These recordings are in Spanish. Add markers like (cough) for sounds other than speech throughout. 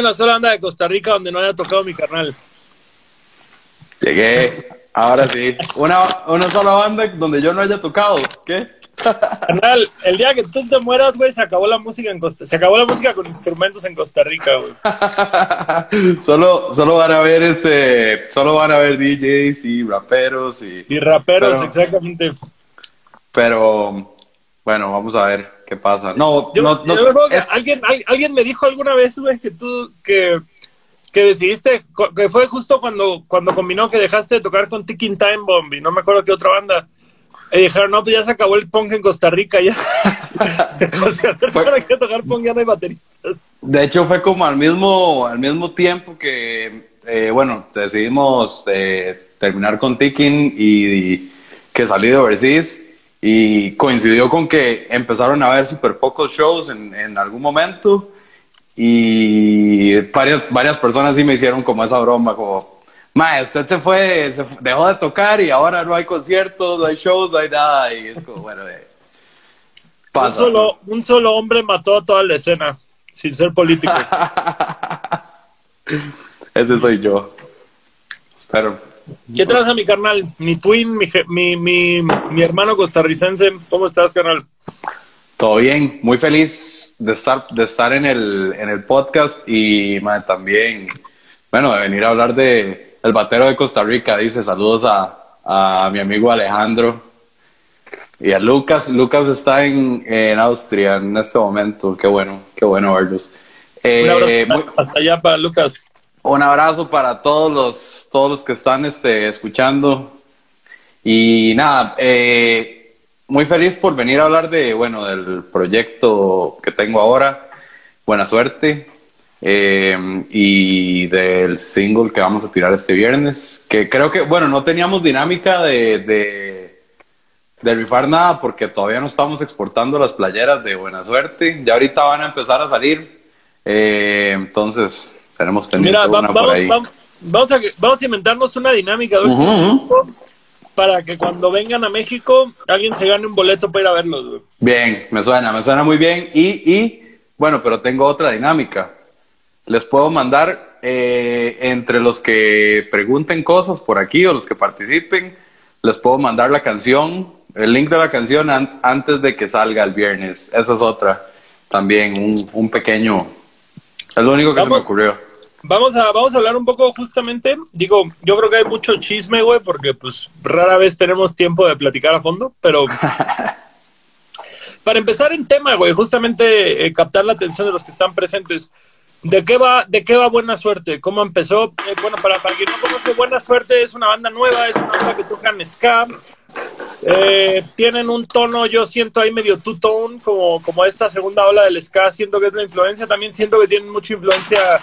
una sola banda de Costa Rica donde no haya tocado mi carnal. Llegué, ahora sí. Una, una sola banda donde yo no haya tocado. ¿Qué? (laughs) Carnal, el día que tú te mueras, güey, se acabó la música en Costa Se acabó la música con instrumentos en Costa Rica, güey. (laughs) solo, solo van a ver ese, solo van a ver DJs y raperos y. Y raperos, exactamente. Pero, bueno, vamos a ver qué pasa. No, yo, no, no. Alguien, alguien me dijo alguna vez, güey, que tú, que, que decidiste, que fue justo cuando, cuando combinó que dejaste de tocar con Ticking Time Bomb y no me acuerdo qué otra banda. Y dijeron, no, pues ya se acabó el punk en Costa Rica, ya. (laughs) que tocar punk ya no hay bateristas. De hecho, fue como al mismo, al mismo tiempo que, eh, bueno, decidimos eh, terminar con Ticking y, que salí de Overseas. Y coincidió con que empezaron a haber súper pocos shows en, en algún momento. Y varias, varias personas sí me hicieron como esa broma, como, Ma, usted se fue, se dejó de tocar y ahora no hay conciertos, no hay shows, no hay nada. Y es como, bueno, eh, Un, solo, un solo hombre mató a toda la escena, sin ser político. (laughs) Ese soy yo. Espero. ¿Qué traes mi carnal? Mi twin, mi, mi, mi, mi, hermano costarricense. ¿Cómo estás, carnal? Todo bien, muy feliz de estar, de estar en, el, en el podcast y también, bueno, de venir a hablar de, el batero de Costa Rica dice saludos a, a mi amigo Alejandro y a Lucas. Lucas está en, en Austria en este momento. Qué bueno, qué bueno verlos. Eh, hasta allá para Lucas. Un abrazo para todos los, todos los que están este, escuchando. Y nada, eh, muy feliz por venir a hablar de, bueno, del proyecto que tengo ahora. Buena suerte. Eh, y del single que vamos a tirar este viernes, que creo que, bueno, no teníamos dinámica de, de, de rifar nada porque todavía no estamos exportando las playeras de buena suerte, ya ahorita van a empezar a salir, eh, entonces tenemos pendiente Mira, vamos, Vamos, a, vamos a inventarnos una dinámica para que cuando vengan a México alguien se gane un boleto para ir a verlos. Bien, me suena, me suena muy bien y, y bueno, pero tengo otra dinámica les puedo mandar eh, entre los que pregunten cosas por aquí o los que participen, les puedo mandar la canción, el link de la canción antes de que salga el viernes. Esa es otra, también un, pequeño, es lo único que se me ocurrió. Vamos a, vamos a hablar un poco justamente, digo, yo creo que hay mucho chisme, güey, porque pues rara vez tenemos tiempo de platicar a fondo, pero... (laughs) para empezar en tema, güey, justamente eh, captar la atención de los que están presentes. ¿De qué va, de qué va Buena Suerte? ¿Cómo empezó? Eh, bueno, para, para quien no conoce, Buena Suerte es una banda nueva, es una banda que tocan ska. Eh, tienen un tono, yo siento ahí medio two-tone, como, como esta segunda ola del ska, siento que es la influencia. También siento que tienen mucha influencia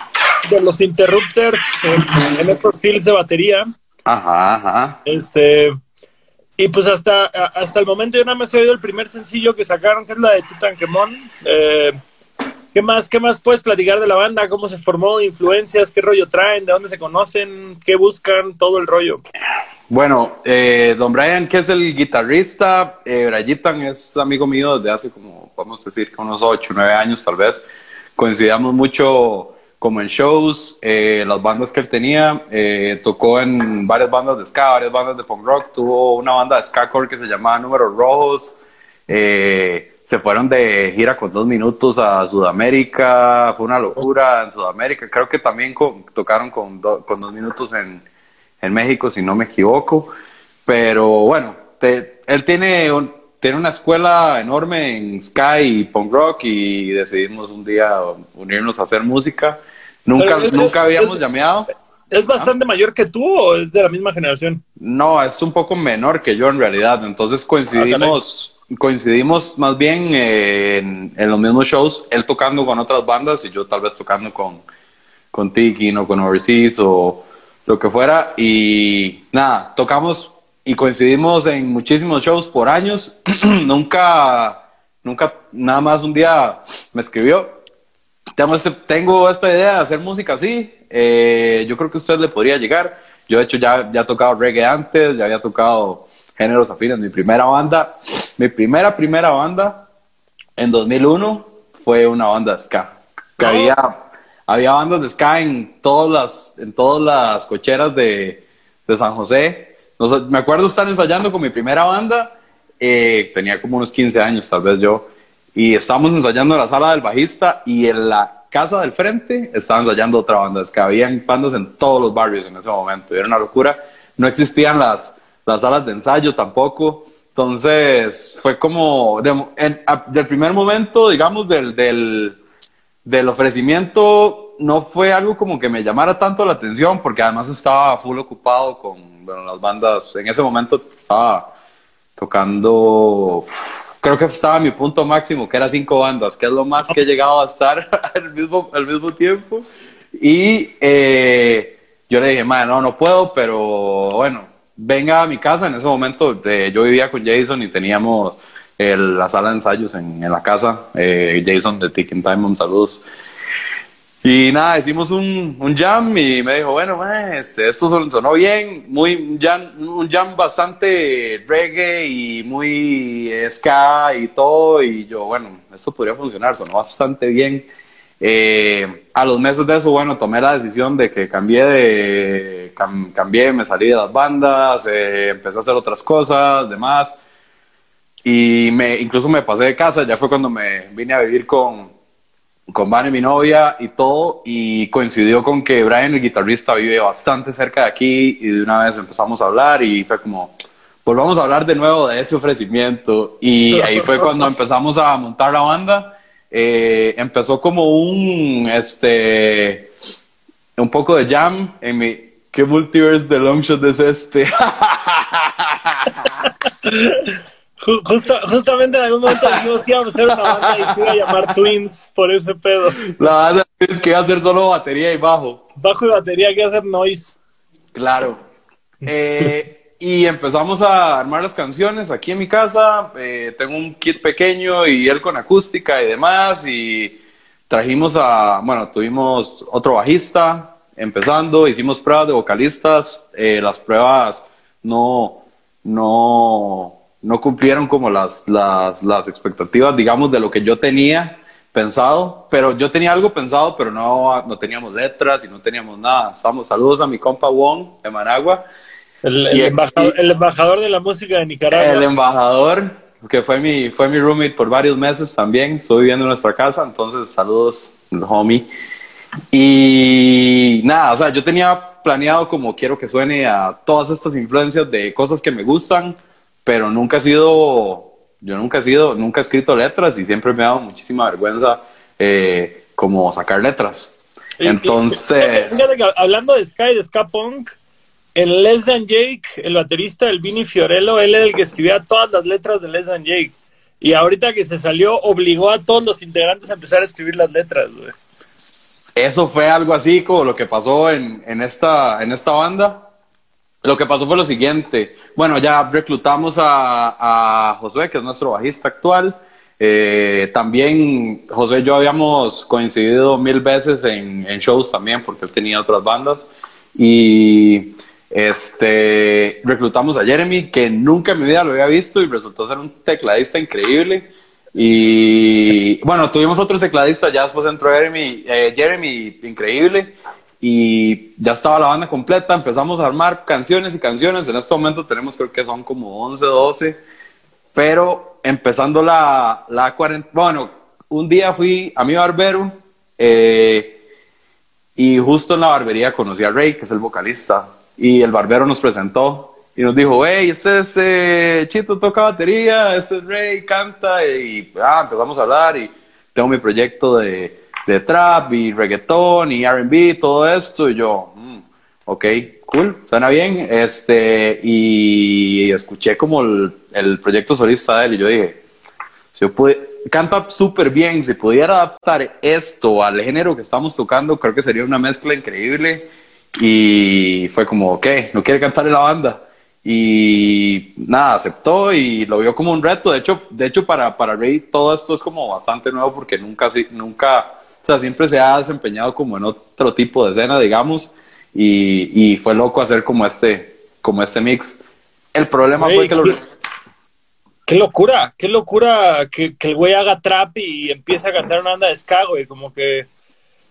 de los Interrupters en, estos fields de batería. Ajá, ajá. Este, y pues hasta, hasta el momento yo nada más he oído el primer sencillo que sacaron, que es la de Tutankamón. Eh, ¿Qué más, ¿Qué más puedes platicar de la banda? ¿Cómo se formó? ¿Influencias? ¿Qué rollo traen? ¿De dónde se conocen? ¿Qué buscan? Todo el rollo. Bueno, eh, Don Brian, que es el guitarrista, eh, Brayitan es amigo mío desde hace como, podemos decir, unos 8, 9 años tal vez. Coincidíamos mucho como en shows, eh, las bandas que él tenía, eh, tocó en varias bandas de ska, varias bandas de punk rock, tuvo una banda de ska core que se llamaba Números Rojos, eh, se fueron de gira con dos minutos a Sudamérica, fue una locura en Sudamérica, creo que también tocaron con, con, dos minutos en, en, México, si no me equivoco, pero bueno, él tiene, tiene una escuela enorme en Sky y punk rock y decidimos un día unirnos a hacer música, nunca, nunca habíamos llamado. ¿Es bastante mayor que tú o es de la misma generación? No, es un poco menor que yo en realidad, entonces coincidimos coincidimos más bien eh, en, los mismos shows, él tocando con otras bandas y yo tal vez tocando con, con Tiki o con Overseas o lo que fuera. Y nada, tocamos y coincidimos en muchísimos shows por años. (clears throat) nunca, nunca, nada más un día me escribió. Este, tengo esta idea de hacer música así. Eh, yo creo que a usted le podría llegar. Yo, de hecho, ya, ya he tocado reggae antes, ya había tocado géneros afines. Mi primera banda, mi primera, primera banda en 2001 fue una banda ska. Que había, había bandas de ska en todas las, en todas las cocheras de, de San José. me acuerdo estar ensayando con mi primera banda, eh, tenía como unos 15 años tal vez yo, y estábamos ensayando en la sala del bajista y en la casa del frente estaban ensayando otra banda, es que habían bandas en todos los barrios en ese momento, era una locura, no existían las, las salas de ensayo tampoco, entonces fue como, del primer momento, digamos, del, del, del ofrecimiento, no fue algo como que me llamara tanto la atención, porque además estaba full ocupado con las bandas, en ese momento estaba tocando creo que estaba mi punto máximo, que era cinco bandas, que es lo más que he llegado a estar (laughs) al mismo, al mismo tiempo. Y eh, yo le dije, madre, no, no puedo, pero bueno, venga a mi casa. En ese momento yo vivía con Jason y teníamos la sala de ensayos en, en la casa. Eh, Jason de Ticking Time, saludos. Y nada, hicimos un, un jam y me dijo, bueno, este, esto sonó bien, muy, un jam, un jam bastante reggae y muy ska y todo. Y yo, bueno, esto podría funcionar, sonó bastante bien. Eh, a los meses de eso, bueno, tomé la decisión de que cambié de, cambié, me salí de las bandas, eh, empecé a hacer otras cosas, demás. Y me, incluso me pasé de casa, ya fue cuando me vine a vivir con, con Vane, mi novia y todo, y coincidió con que Brian, el guitarrista, vive bastante cerca de aquí y de una vez empezamos a hablar y fue como, volvamos a hablar de nuevo de ese ofrecimiento y ahí fue cuando empezamos a montar la banda. Eh, empezó como un, este, un poco de jam en mi, ¿qué multiverse de Longshot es este? (laughs) justamente en algún momento dijimos que íbamos a hacer una banda y se iba a llamar Twins por ese pedo. La banda es que iba a hacer solo batería y bajo. Bajo y batería que iba a hacer noise. Claro. (laughs) Eh, y empezamos a armar las canciones aquí en mi casa. Eh, tengo un kit pequeño y él con acústica y demás. Y trajimos a, bueno, tuvimos otro bajista empezando, hicimos pruebas de vocalistas. Eh, las pruebas no, no, no cumplieron como las, las, las expectativas, digamos, de lo que yo tenía pensado, pero yo tenía algo pensado, pero no, no teníamos letras y no teníamos nada. Estamos, saludos a mi compa Wong de Managua. El, embajador, de la música de Nicaragua. El embajador, que fue mi, fue mi roommate por varios meses también, estoy viviendo en nuestra casa, entonces saludos, homie. Y nada, o sea, yo tenía planeado como quiero que suene a todas estas influencias de cosas que me gustan, pero nunca he sido, yo nunca he sido, nunca he escrito letras y siempre me ha dado muchísima vergüenza eh, como sacar letras. Entonces... (laughs) hablando de Sky, de Ska Punk, el Les Than Jake, el baterista del Vini Fiorello, él era el que escribía todas las letras de Les Than Jake. Y ahorita que se salió, obligó a todos los integrantes a empezar a escribir las letras, Eso fue algo así como lo que pasó en, en, esta, en esta banda. Lo que pasó fue lo siguiente. Bueno, ya reclutamos a, a Josué, que es nuestro bajista actual. Eh, también José y yo habíamos coincidido mil veces en, en, shows también, porque él tenía otras bandas. Y este, reclutamos a Jeremy, que nunca en mi vida lo había visto y resultó ser un tecladista increíble. Y bueno, tuvimos otro tecladista, ya después entró Jeremy, eh, Jeremy increíble y ya estaba la banda completa, empezamos a armar canciones y canciones, en este momento tenemos creo que son como 11, 12, pero empezando la, la cuarentena, bueno, un día fui a mi barbero eh, y justo en la barbería conocí a Ray, que es el vocalista, y el barbero nos presentó y nos dijo, hey, ese es eh, Chito, toca batería, ese es Ray, canta, y ah, empezamos a hablar y tengo mi proyecto de de trap y reggaetón y RB, todo esto. Y yo, mm, ok, cool, suena bien. Este, y escuché como el, proyecto solista de él y yo dije, si yo pude, canta súper bien, si pudiera adaptar esto al género que estamos tocando, creo que sería una mezcla increíble. Y fue como, ok, no quiere cantar en la banda. Y nada, aceptó y lo vio como un reto. De hecho, de hecho para, para Ray todo esto es como bastante nuevo porque nunca, nunca sea, siempre se ha desempeñado como en otro tipo de escena, digamos, y, y fue loco hacer como este, como este mix. El problema fue que lo... Qué locura, qué locura que, que el güey haga trap y empiece a cantar una banda de ska, güey, como que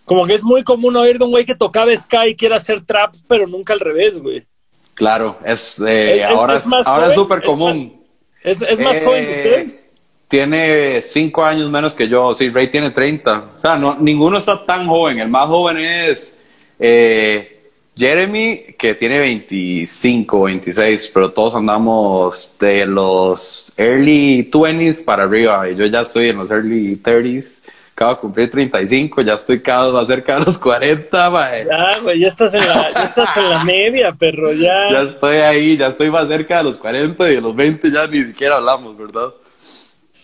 Como que es muy común oír de un güey que tocaba Sky y quiere hacer trap, pero nunca al revés, güey. Claro, es, eh, ahora es, ahora es súper común. ¿Es, es más joven que Eh, ustedes? Tiene cinco años menos que yo. Sí, Ray tiene 30. O sea, no, ninguno está tan joven. El más joven es eh, Jeremy, que tiene 25, 26, pero todos andamos de los early 20s para arriba. Y yo ya estoy en los early 30s. Acabo de cumplir 35, ya estoy cada vez más cerca de los 40, mae. Ya, güey, ya estás en la, ya estás en la media, perro, ya. Ya estoy ahí, ya estoy más cerca de los 40 y de los 20 ya ni siquiera hablamos, ¿verdad?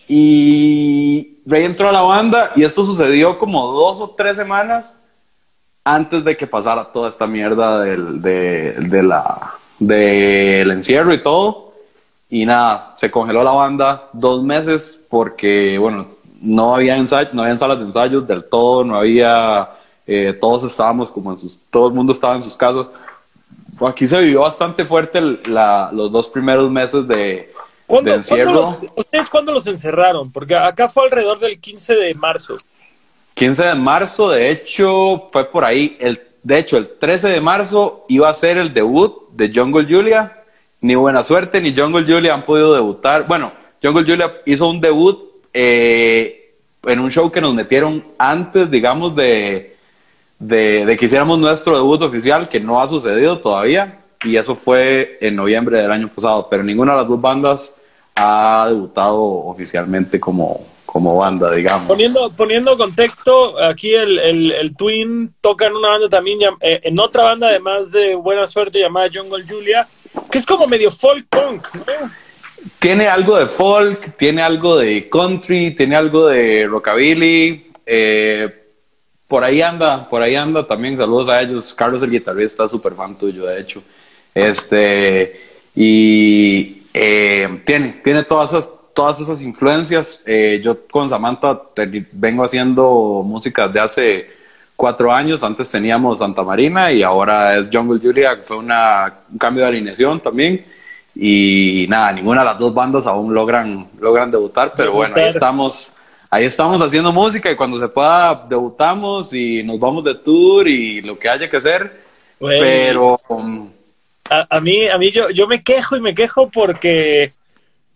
Y Ray entró a la banda y esto sucedió como dos o tres semanas antes de que pasara toda esta mierda del, de, de la, del encierro y todo. Y nada, se congeló la banda dos meses porque, bueno, no había ensayo, no había salas de ensayos del todo, no había, eh, todos estábamos como en sus, todo el mundo estaba en sus casas. Aquí se vivió bastante fuerte la- los dos primeros meses de ¿Cuándo, los, ¿Ustedes cuándo los encerraron? Porque acá fue alrededor del 15 de marzo. 15 de marzo, de hecho, fue por ahí. El, de hecho, el 13 de marzo iba a ser el debut de Jungle Julia. Ni Buena Suerte ni Jungle Julia han podido debutar. Bueno, Jungle Julia hizo un debut eh, en un show que nos metieron antes, digamos, de, de, de que hiciéramos nuestro debut oficial, que no ha sucedido todavía. Y eso fue en noviembre del año pasado. Pero ninguna de las dos bandas ha debutado oficialmente como, como banda, digamos. Poniendo, poniendo contexto, aquí el, el, el Twin toca en una banda también, eh, en otra banda además de Buena Suerte llamada Jungle Julia, que es como medio folk punk, ¿no? Tiene algo de folk, tiene algo de country, tiene algo de rockabilly. eh, por ahí anda, por ahí anda también. Saludos a ellos. Carlos, el guitarrista, súper fan tuyo, de hecho. Este, y eh, tiene, tiene todas esas, todas esas influencias. Eh, yo con Samantha te- vengo haciendo música de hace cuatro años. Antes teníamos Santa Marina y ahora es Jungle Julia, fue una, un cambio de alineación también. Y nada, ninguna de las dos bandas aún logran, logran debutar, pero bueno, ahí estamos, ahí estamos haciendo música y cuando se pueda debutamos y nos vamos de tour y lo que haya que hacer. Güey. Pero um, A, mí, a mí yo, yo me quejo y me quejo porque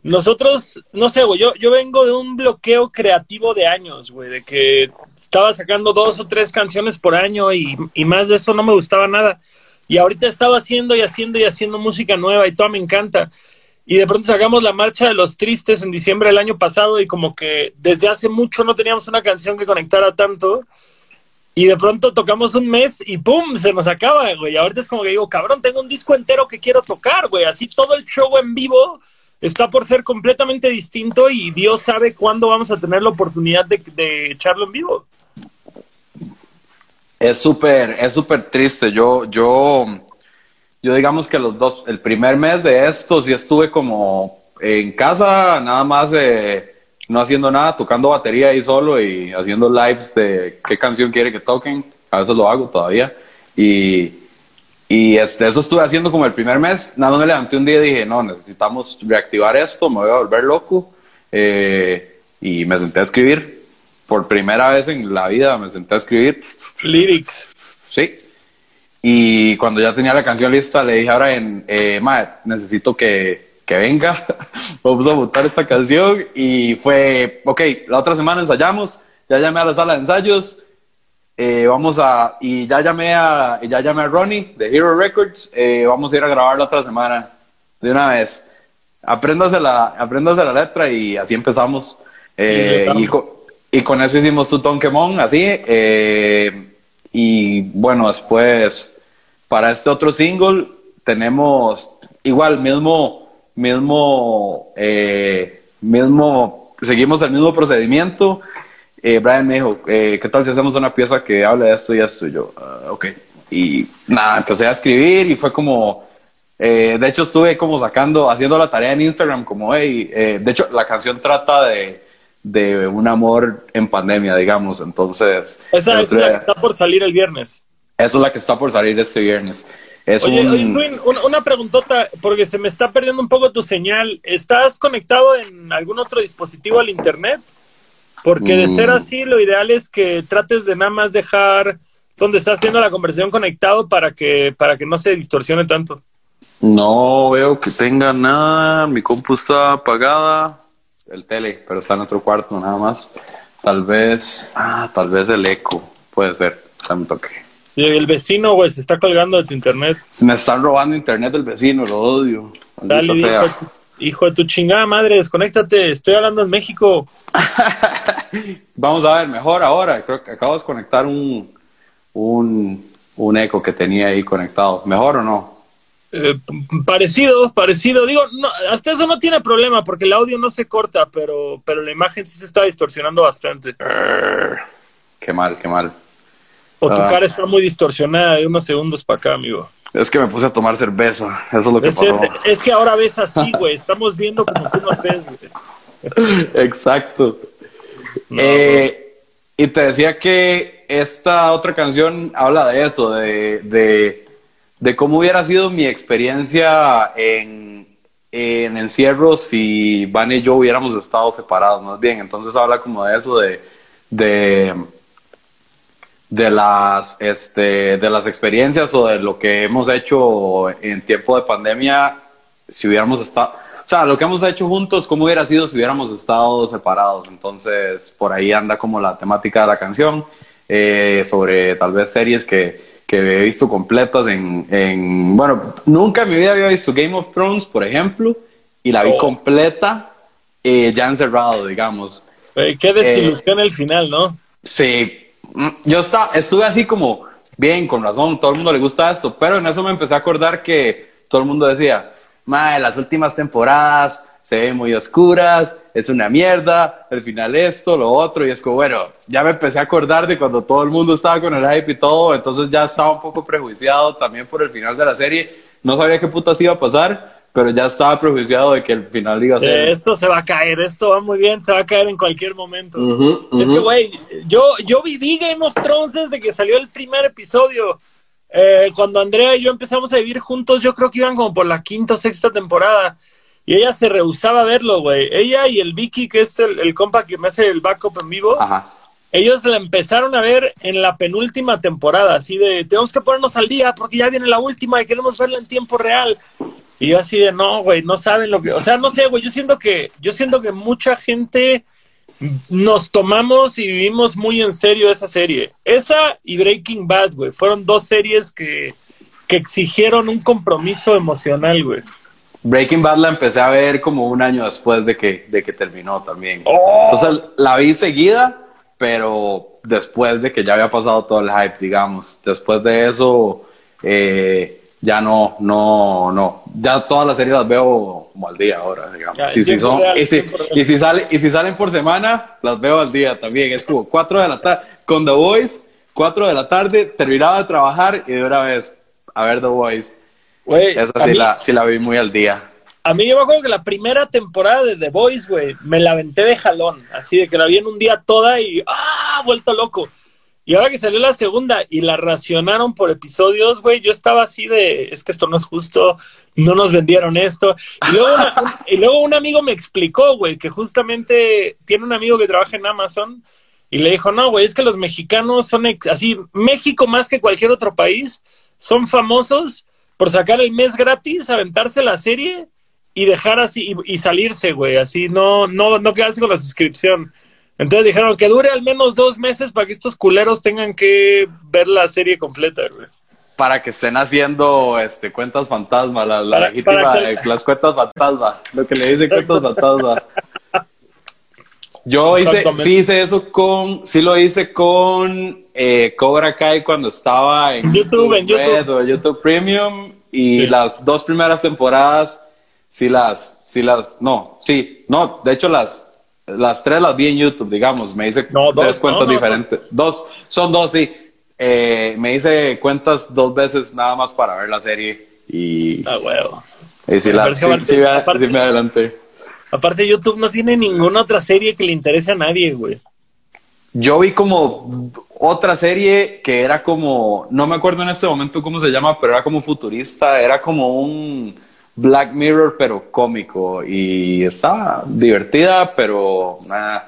nosotros, no sé, güey, yo, yo vengo de un bloqueo creativo de años, güey, de que estaba sacando dos o tres canciones por año y, y más de eso no me gustaba nada. Y ahorita estaba haciendo y haciendo y haciendo música nueva y todo me encanta. Y de pronto sacamos la marcha de los tristes en diciembre del año pasado y como que desde hace mucho no teníamos una canción que conectara tanto. Y de pronto tocamos un mes y ¡pum! Se nos acaba, güey. Ahorita es como que digo, cabrón, tengo un disco entero que quiero tocar, güey. Así todo el show en vivo está por ser completamente distinto y Dios sabe cuándo vamos a tener la oportunidad de, echarlo en vivo. es súper, es súper triste. Yo, yo, yo digamos que los dos, el primer mes de esto sí estuve como en casa, nada más eh, no haciendo nada, tocando batería ahí solo y haciendo lives de qué canción quiere que toquen. A veces lo hago todavía. Y, y este, eso estuve haciendo como el primer mes. Nada más me levanté un día y dije, no, necesitamos reactivar esto, me voy a volver loco. Eh, y me senté a escribir. Por primera vez en la vida me senté a escribir. Lyrics. Sí. Y cuando ya tenía la canción lista, le dije a Brian, eh, mae, necesito que, que venga. (laughs) Vamos a montar esta canción. Y fue, ok, la otra semana ensayamos. Ya llamé a la sala de ensayos. eh, vamos a, y ya llamé a, y ya llamé a Ronnie de Hero Records. eh, vamos a ir a grabar la otra semana. De una vez. Apréndase la, apréndase la letra y así empezamos. Eh, Y y con eso hicimos tu Tonkemon, así. eh, y bueno, después, para este otro single, tenemos igual, mismo, mismo, eh, mismo, seguimos el mismo procedimiento. Eh, Brian me dijo, eh, ¿qué tal si hacemos una pieza que hable de esto y esto? Y yo, "Ah, ok. Y nada, empecé a escribir y fue como, eh, de hecho estuve como sacando, haciendo la tarea en Instagram, como, hey, eh, de hecho la canción trata de, de un amor en pandemia, digamos, entonces... Esa es la que día- está por salir el viernes. eso es la que está por salir este viernes. Es Oye, un... oye, una, una preguntota, porque se me está perdiendo un poco tu señal. ¿Estás conectado en algún otro dispositivo al internet? Porque de ser Mm. así, lo ideal es que trates de nada más dejar donde estás haciendo la conversación conectado para que, para que no se distorsione tanto. No veo que tenga nada. Mi compu está apagada. El tele, pero está en otro cuarto nada más. Tal vez, ah, tal vez el eco. Puede ser. Dame toque. Y el vecino, güey, se está colgando de tu internet. Se me están robando internet del vecino, lo odio. Dale, hijo, de tu- hijo de tu chingada madre, desconéctate. Estoy hablando en México. (laughs) Vamos a ver, mejor ahora. Creo que acabo de desconectar un, un, un eco que tenía ahí conectado. ¿Mejor o no? Eh, parecido, parecido. Digo, no, hasta eso no tiene problema porque el audio no se corta, pero, pero la imagen sí se está distorsionando bastante. Qué mal, qué mal. O tu Ah. cara está muy distorsionada de unos segundos para acá, amigo. Es que me puse a tomar cerveza. Eso es lo que Es, pasó. es- es que ahora ves así, (laughs) güey. Estamos viendo como tú nos ves, güey. Exacto. No, Eh, y te decía que esta otra canción habla de eso, de, de, de cómo hubiera sido mi experiencia en, en encierro si Van y yo hubiéramos estado separados, más bien. Entonces habla como de eso, de, de, de, las, este, de las experiencias o de lo que hemos hecho en tiempo de pandemia si hubiéramos estado, o sea, lo que hemos hecho juntos, cómo hubiera sido si hubiéramos estado separados. Entonces, por ahí anda como la temática de la canción, eh, sobre tal vez series que, que he visto completas en, en, bueno, nunca en mi vida había visto Game of Thrones, por ejemplo, y la vi Oh. completa eh, ya encerrado, digamos. Güey, qué desilusión el final, ¿no? Sí, yo está, estuve así como, bien, con razón, todo el mundo le gusta esto, pero en eso me empecé a acordar que todo el mundo decía, madre, las últimas temporadas se ven muy oscuras, es una mierda, el final esto, lo otro, y es como, bueno, ya me empecé a acordar de cuando todo el mundo estaba con el hype y todo, entonces ya estaba un poco prejuiciado también por el final de la serie, no sabía qué putas iba a pasar, pero ya estaba prejuiciado de que el final iba a ser... Esto se va a caer, esto va muy bien, se va a caer en cualquier momento. Es que, güey, yo, yo viví Game of Thrones desde que salió el primer episodio. Eh, cuando Andrea y yo empezamos a vivir juntos, yo creo que iban como por la quinta o sexta temporada. Y ella se rehusaba a verlo, güey. Ella y el Vicky, que es el, el compa que me hace el backup en vivo, Ajá. ellos la empezaron a ver en la penúltima temporada, así de, tenemos que ponernos al día porque ya viene la última y queremos verla en tiempo real. Y yo así de, no, güey, no saben lo que, o sea, no sé, güey, yo siento que, yo siento que mucha gente nos tomamos y vivimos muy en serio esa serie. Esa y Breaking Bad, güey, fueron dos series que, que exigieron un compromiso emocional, güey. Breaking Bad la empecé a ver como un año después de que, de que terminó también. Oh. Entonces la vi seguida, pero después de que ya había pasado todo el hype, digamos. Después de eso, eh, ya no, no, no. Ya todas las series las veo como al día ahora, digamos. Ya, si tiempo son, real, y, si, y, si sale, y si salen por semana, las veo al día también. Es como 4 de la tarde. Con The Voice, 4 de la tarde, terminaba de trabajar y de una vez a ver The Voice. Güey, Esa sí mí- la, sí la vi muy al día. A mí yo me acuerdo que la primera temporada de The Voice, güey, me la aventé de jalón, así de que la vi en un día toda y ¡ah! vuelto loco. Y ahora que salió la segunda y la racionaron por episodios, güey, yo estaba así de, es que esto no es justo, no nos vendieron esto. Y luego, un, amigo me explicó, güey, que justamente tiene un amigo que trabaja en Amazon y le dijo, no, güey, es que los mexicanos son así, México más que cualquier otro país, son famosos por sacar el mes gratis, aventarse la serie y dejar así y, y salirse, güey, así no, no, no quedarse con la suscripción. Entonces dijeron que dure al menos dos meses para que estos culeros tengan que ver la serie completa, güey. Para que estén haciendo este, cuentas fantasma, la, la Para- legítima para que- de las cuentas fantasma, lo que le dicen cuentas fantasma. Yo hice, sí hice eso con, sí lo hice con eh, Cobra Kai cuando estaba en YouTube, en Red YouTube. o YouTube Premium y Sí. las dos primeras temporadas sí las, sí las, no, sí, no, de hecho las, las tres las vi en YouTube, digamos, me hice No, dos, tres cuentas no, no, diferentes, dos, son dos, sí, Eh, me hice cuentas dos veces nada más para ver la serie y, Ah, huevo. y Me las, que aparte- me, aparte- sí me adelanté. Aparte YouTube no tiene ninguna otra serie que le interese a nadie, güey. Yo vi como otra serie que era como, no me acuerdo en este momento cómo se llama, pero era como futurista, era como un, Black Mirror, pero cómico. Y está divertida, pero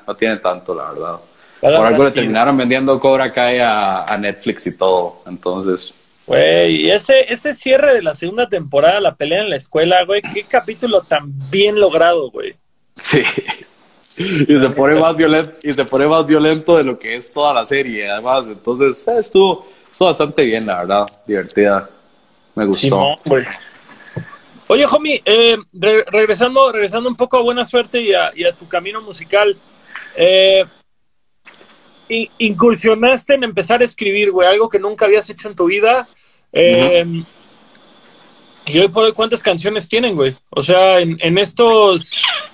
no tiene tanto, la verdad. Por algo le terminaron vendiendo Cobra Kai a, a Netflix y todo. Entonces. Güey, ese, ese cierre de la segunda temporada, la pelea en la escuela, güey, qué capítulo tan bien logrado, güey. Sí. Y se pone más violento, y se pone más violento de lo que es toda la serie, además. Entonces, estuvo, estuvo bastante bien, la verdad. Divertida. Me gustó. Oye, homie, eh, regresando, regresando un poco a buena suerte y a, tu camino musical. Eh, incursionaste en empezar a escribir, güey, algo que nunca habías hecho en tu vida. Eh, y hoy por hoy, ¿cuántas canciones tienen, güey? O sea, en, estos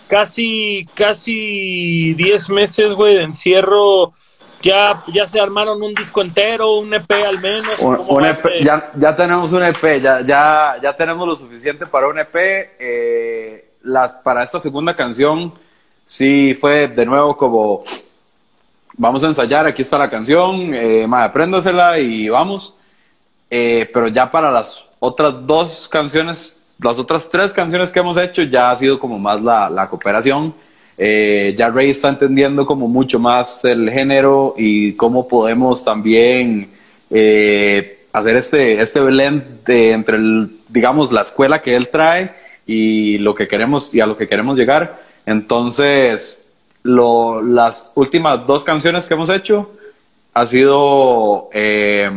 casi, casi 10 meses, güey, de encierro, ya, ya se armaron un disco entero, un EP al menos. Un, EP, e ya, ya tenemos un EP, ya, ya, ya tenemos lo suficiente para un EP. Eh, las, para esta segunda canción, sí fue de nuevo como vamos a ensayar, aquí está la canción, eh, apréndasela y vamos. Eh, pero ya para las otras dos canciones, las otras tres canciones que hemos hecho, ya ha sido como más la, la cooperación. Eh, ya Ray está entendiendo como mucho más el género y cómo podemos también eh, hacer este, este blend de, entre, digamos, la escuela que él trae y lo que queremos y a lo que queremos llegar. Entonces, las últimas dos canciones que hemos hecho ha sido eh,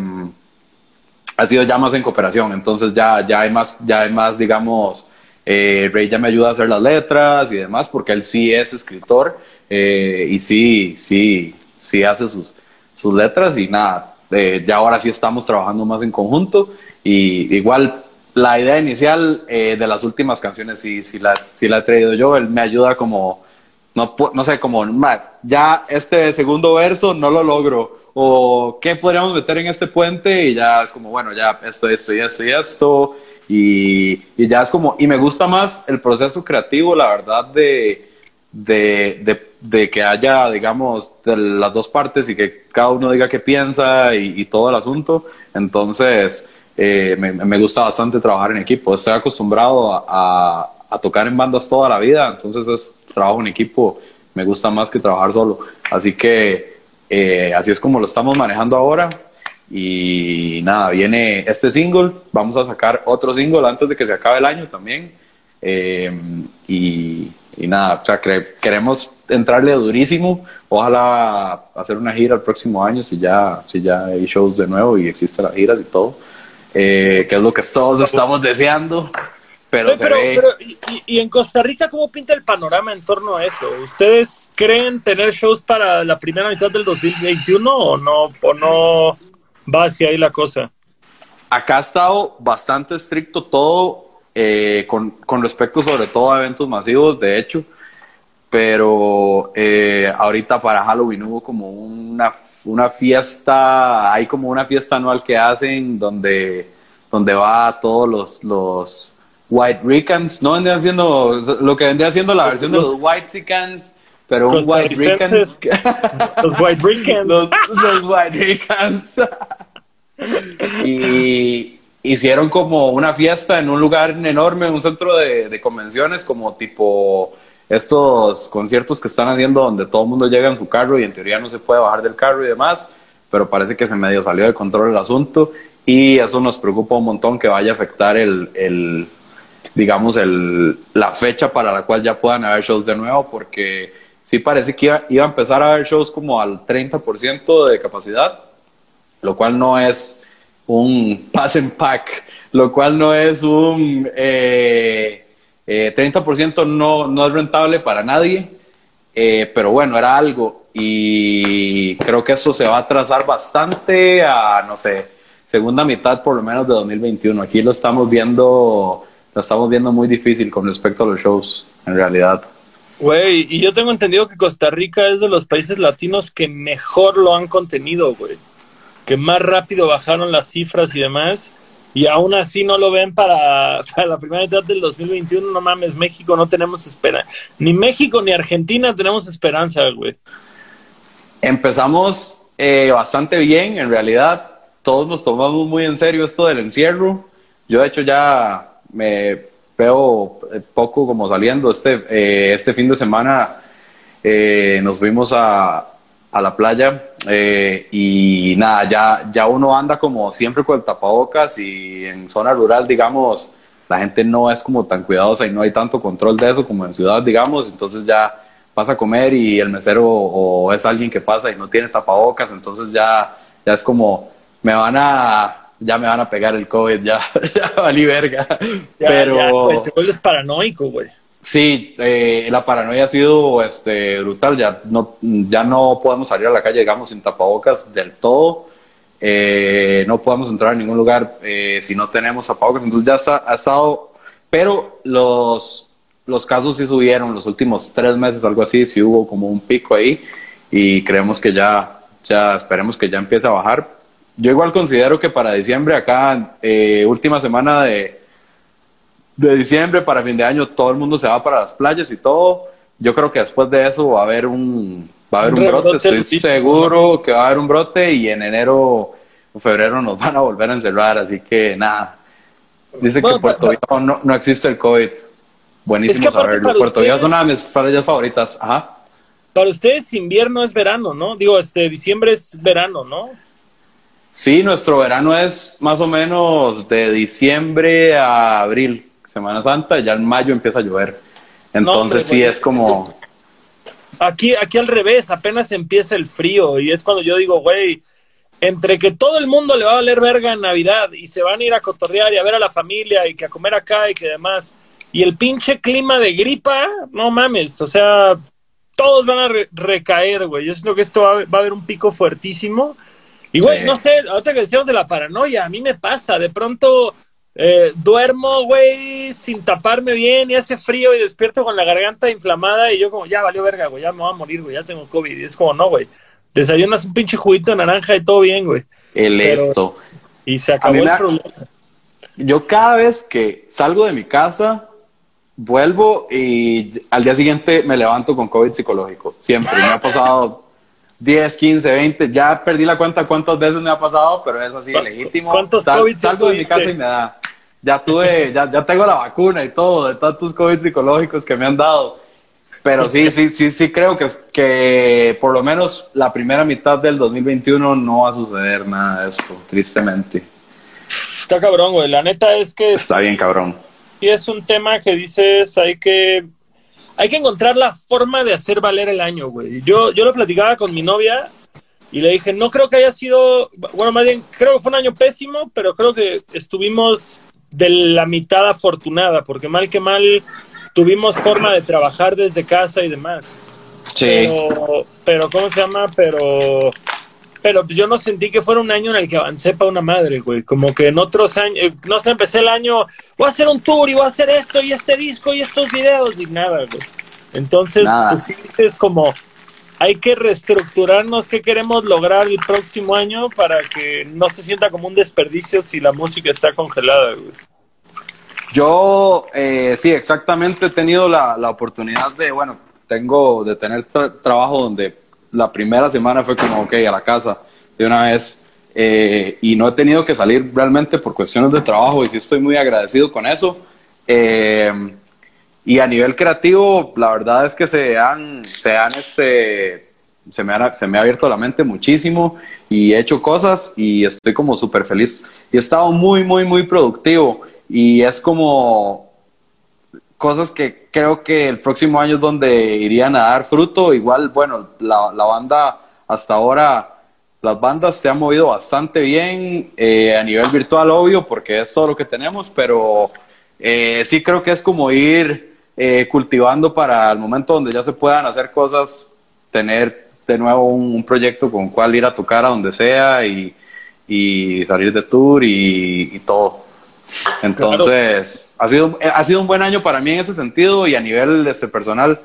ha sido ya más en cooperación entonces ya ya hay más ya hay más digamos eh, Ray ya me ayuda a hacer las letras y demás porque él sí es escritor eh, y sí sí sí hace sus sus letras y nada ya ahora sí estamos trabajando más en conjunto. Y igual la idea inicial de las últimas canciones sí, sí, la, sí la he traído yo. Él me ayuda como no, no sé, como, ya este segundo verso no lo logro, o qué podríamos meter en este puente, y ya es como, bueno, ya esto, esto y esto y esto, y, ya es como, y me gusta más el proceso creativo, la verdad, de, de, de, que haya, digamos, las dos partes y que cada uno diga qué piensa y, todo el asunto, entonces eh, me, gusta bastante trabajar en equipo, estoy acostumbrado a, a tocar en bandas toda la vida, entonces es trabajo en equipo, me gusta más que trabajar solo. Así que eh, así es como lo estamos manejando ahora. Y nada, viene este single, vamos a sacar otro single antes de que se acabe el año también. Eh, y, nada, o sea, queremos entrarle durísimo. Ojalá hacer una gira el próximo año si ya, si ya hay shows de nuevo y existen las giras y todo. Eh, que es lo que todos estamos deseando. Pero, y, en Costa Rica cómo pinta el panorama en torno a eso? ¿Ustedes creen tener shows para la primera mitad del 2021 o no, o no va hacia ahí la cosa? Acá ha estado bastante estricto todo eh, con, con, respecto sobre todo a eventos masivos, de hecho, pero eh, ahorita para Halloween hubo como una, una fiesta, hay como una fiesta anual que hacen donde, donde va todos los, los White Ricans, no vendrían siendo lo que vendría siendo la versión de los White Sicans, pero un White Ricans. (laughs) los White Ricans. los, White Ricans. y hicieron como una fiesta en un lugar enorme, un centro de, convenciones, como tipo estos conciertos que están haciendo donde todo el mundo llega en su carro y en teoría no se puede bajar del carro y demás, pero parece que se medio salió de control el asunto y eso nos preocupa un montón que vaya a afectar el, el digamos, el, la fecha para la cual ya puedan haber shows de nuevo, porque sí parece que iba, iba a empezar a haber shows como al 30% de capacidad, lo cual no es un (laughs) pass and pack, lo cual no es un eh, 30% eh, no, no es rentable para nadie, eh, pero bueno, era algo y creo que eso se va a trazar bastante a, no sé, segunda mitad por lo menos de 2021. Aquí lo estamos viendo la estamos viendo muy difícil con respecto a los shows, en realidad. Güey, y yo tengo entendido que Costa Rica es de los países latinos que mejor lo han contenido, güey. Que más rápido bajaron las cifras y demás. Y aún así no lo ven para, (laughs) la primera mitad del 2021. No mames, México no tenemos esperanza. Ni México ni Argentina tenemos esperanza, güey. Empezamos eh, bastante bien, en realidad. Todos nos tomamos muy en serio esto del encierro. Yo, de hecho, ya me veo eh, poco como saliendo. Este, eh, este fin de semana eh, nos fuimos a, a la playa y nada, ya, ya uno anda como siempre con el tapabocas y en zona rural, digamos, la gente no es como tan cuidadosa y no hay tanto control de eso como en ciudad, digamos, entonces ya vas a comer y el mesero o es alguien que pasa y no tiene tapabocas, entonces ya, ya es como, me van a, ya me van a pegar el COVID, ya, (laughs) ya valí verga. (laughs) Pero... te vuelves paranoico, güey. Sí, eh, la paranoia ha sido este, brutal, ya no, ya no podemos salir a la calle, digamos, sin tapabocas del todo. Eh, no podemos entrar a ningún lugar eh, si no tenemos tapabocas, entonces ya ha estado, pero los, los casos sí subieron los últimos tres meses, algo así, sí hubo como un pico ahí y creemos que ya, ya esperemos que ya empiece a bajar. Yo igual considero que para diciembre, acá, eh, última semana de, de diciembre, para fin de año, todo el mundo se va para las playas y todo. Yo creo que después de eso va a haber un, va a haber un, brote, estoy seguro que va a haber un brote y en enero o febrero nos van a volver a encerrar, así que nada. Dice que en Puerto Rico no, no existe el COVID. Buenísimo saberlo. Puerto Rico es una de mis playas favoritas. Ajá. Para ustedes invierno es verano, ¿no? Digo, este diciembre es verano, ¿no? Sí, nuestro verano es más o menos de diciembre a abril, Semana Santa, ya en mayo empieza a llover. Entonces sí es como... Aquí, aquí al revés, apenas empieza el frío y es cuando yo digo, güey, entre que todo el mundo le va a valer verga en Navidad y se van a ir a cotorrear y a ver a la familia y que a comer acá y que demás y el pinche clima de gripa, no mames, o sea, todos van a recaer, güey. Yo siento que esto va, a haber un pico fuertísimo. Y, güey, no sé, ahorita que decíamos de la paranoia, a mí me pasa, de pronto eh, duermo, güey, sin taparme bien y hace frío y despierto con la garganta inflamada y yo como, ya valió verga, güey, ya me voy a morir, güey, ya tengo COVID. Y es como, no, güey, desayunas un pinche juguito de naranja y todo bien, güey. El esto. Y se acabó el problema. Yo cada vez que salgo de mi casa, vuelvo y al día siguiente me levanto con COVID psicológico. Siempre. Me ha pasado 10, 15, 20. Ya perdí la cuenta cuántas veces me ha pasado, pero es así legítimo. ¿Cuántos COVID Salgo de mi casa y me da. Ya tuve, ya, ya tengo la vacuna y todo, de tantos COVID psicológicos que me han dado. Pero sí, sí, sí, sí creo que, que por lo menos la primera mitad del 2021 no va a suceder nada de esto, tristemente. Está cabrón, güey. La neta es que... Está bien cabrón y es un tema que dices, hay que, hay que encontrar la forma de hacer valer el año, güey. Yo, yo lo platicaba con mi novia y le dije, no creo que haya sido, bueno, más bien, creo que fue un año pésimo, pero creo que estuvimos de la mitad afortunada, porque mal que mal tuvimos forma de trabajar desde casa y demás. Sí. Pero, pero ¿cómo se llama? Pero pero yo no sentí que fuera un año en el que avancé para una madre, güey. Como que en otros años, eh, no sé, empecé el año, voy a hacer un tour y voy a hacer esto y este disco y estos videos y nada, güey. Entonces, pues sí, es como, hay que reestructurarnos qué queremos lograr el próximo año para que no se sienta como un desperdicio si la música está congelada, güey. Yo, eh, sí, exactamente he tenido la, la, oportunidad de, bueno, tengo de tener trabajo donde la primera semana fue como, ok, a la casa de una vez. Eh, y no he tenido que salir realmente por cuestiones de trabajo y sí estoy muy agradecido con eso. Eh, y a nivel creativo, la verdad es que se han, se han este, se me, ha, se me ha abierto la mente muchísimo y he hecho cosas y estoy como súper feliz. Y he estado muy, muy, muy productivo y es como cosas que creo que el próximo año es donde irían a dar fruto. Igual, bueno, la, la banda hasta ahora, las bandas se han movido bastante bien eh, a nivel virtual, obvio, porque es todo lo que tenemos, pero eh, sí creo que es como ir eh, cultivando para el momento donde ya se puedan hacer cosas, tener de nuevo un, proyecto con cual ir a tocar a donde sea y, y salir de tour y, y todo. Entonces, ha, sido, ha sido un buen año para mí en ese sentido y a nivel este, personal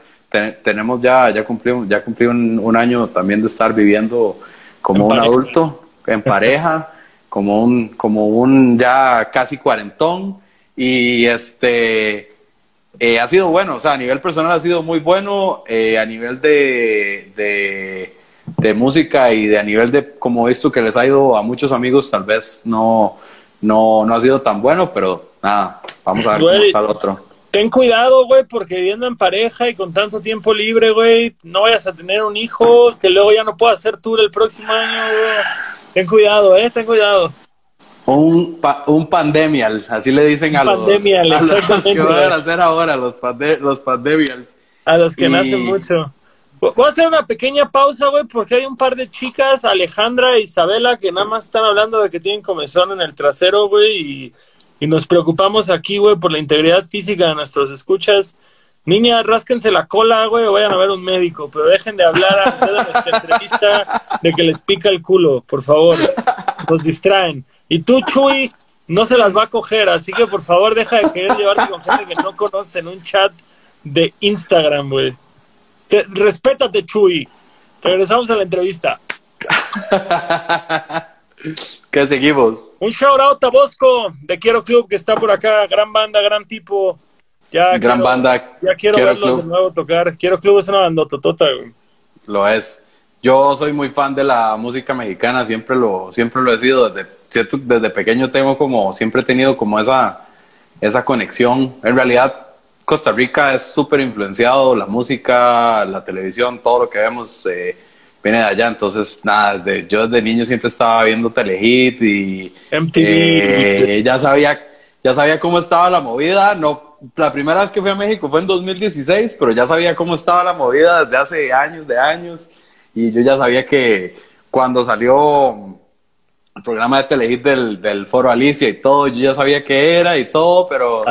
tenemos ya, ya cumplí, ya cumplí un, año también de estar viviendo como un adulto, en pareja, como un, como un ya casi cuarentón y este... Eh, ha sido bueno, o sea, a nivel personal ha sido muy bueno, eh, a nivel de, de, de, música y de a nivel de, como he visto que les ha ido a muchos amigos, tal vez no, no, no ha sido tan bueno, pero nada, vamos a ver cómo está el otro. Ten cuidado, güey, porque viviendo en pareja y con tanto tiempo libre, güey, no vayas a tener un hijo que luego ya no pueda hacer tour el próximo año, güey. Ten cuidado, eh, ten cuidado. Un, un pandemial, así le dicen a, pandemial, los, a los (laughs) que van a hacer ahora, los, los pandemials. A los que nacen mucho. Voy a hacer una pequeña pausa, güey, porque hay un par de chicas, Alejandra e Isabela, que nada más están hablando de que tienen comezón en el trasero, güey, y, nos preocupamos aquí, güey, por la integridad física de nuestros escuchas. Niña, rásquense la cola, güey, o vayan a ver un médico, pero dejen de hablar a de nuestra entrevista de que les pica el culo, por favor. Nos distraen. Y tú, Chuy, no se las va a coger, así que por favor deja de querer llevarte con gente que no conoces en un chat de Instagram, güey. Respétate, Chuy. Regresamos a la entrevista. (laughs) ¿Qué seguimos? Un shout out a Bosco de Quiero Club que está por acá, gran banda, gran tipo. Ya Gran banda. Ya quiero, verlos de nuevo tocar. Quiero Club es una bandototota, güey. Lo es. Yo soy muy fan de la música mexicana, siempre lo, siempre lo he sido. Desde, desde pequeño tengo como, siempre he tenido como esa, esa conexión. En realidad, Costa Rica es súper influenciado, la música, la televisión, todo lo que vemos eh, viene de allá. Entonces, nada, yo desde niño siempre estaba viendo Telehit y MTV. Eh, ya sabía, ya sabía cómo estaba la movida. No la primera vez que fui a México fue en 2016, pero ya sabía cómo estaba la movida desde hace años, de años, y yo ya sabía que cuando salió el programa de Telehit del, del Foro Alicia y todo, yo ya sabía qué era y todo, pero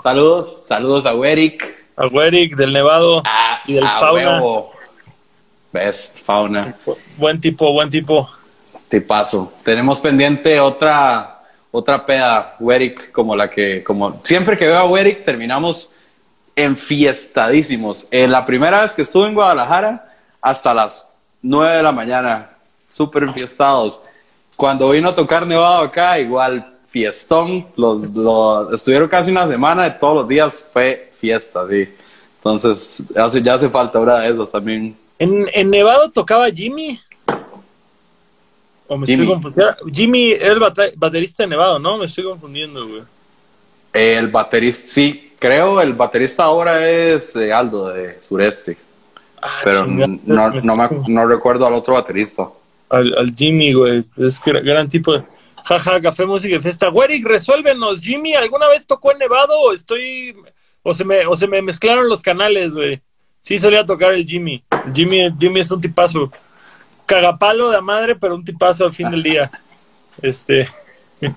saludos, saludos a Werick. A Werick del Nevado ah, y del Fauna. Best Fauna. Buen tipo, buen tipo. Tipazo. Tenemos pendiente otra otra peda, Werick, como la que, como siempre que veo a Werick, terminamos enfiestadísimos. Eh, la primera vez que estuve en Guadalajara, hasta las 9 de la mañana, súper enfiestados. Cuando vino a tocar Nevado acá, igual fiestón, los, estuvieron casi una semana, de todos los días fue fiesta, sí. Entonces, hace, ya hace falta una de esas también. ¿En, en Nevado tocaba Jimmy? O me Jimmy. estoy confundiendo. Jimmy era el baterista de Nevado, ¿no? Me estoy confundiendo, güey. El baterista, sí, creo el baterista ahora es eh, Aldo de Sureste. Ah, pero no, no, me, no, recuerdo al otro baterista. Al, al Jimmy, güey. Es gran tipo de. Jaja, café, música y fiesta. Güeric, resuélvenos. Jimmy, ¿alguna vez tocó en Nevado o estoy. O se me, o se me mezclaron los canales, güey? Sí, solía tocar el Jimmy. Jimmy, Jimmy es un tipazo cagapalo de madre, pero un tipazo al fin del día. Este. (laughs)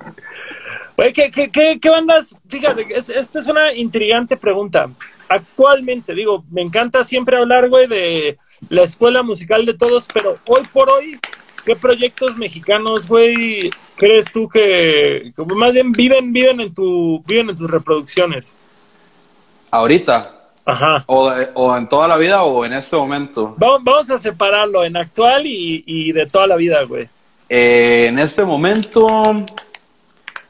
Oye, ¿qué, qué, qué, bandas? Fíjate, esta es una intrigante pregunta. Actualmente, digo, me encanta siempre hablar, güey, de la escuela musical de todos, pero hoy por hoy, ¿qué proyectos mexicanos, güey, crees tú que, más bien viven, viven en tu, viven en tus reproducciones? Ahorita. Ajá. O, en toda la vida o en este momento. Vamos, a separarlo en actual y, de toda la vida, güey. Eh, en este momento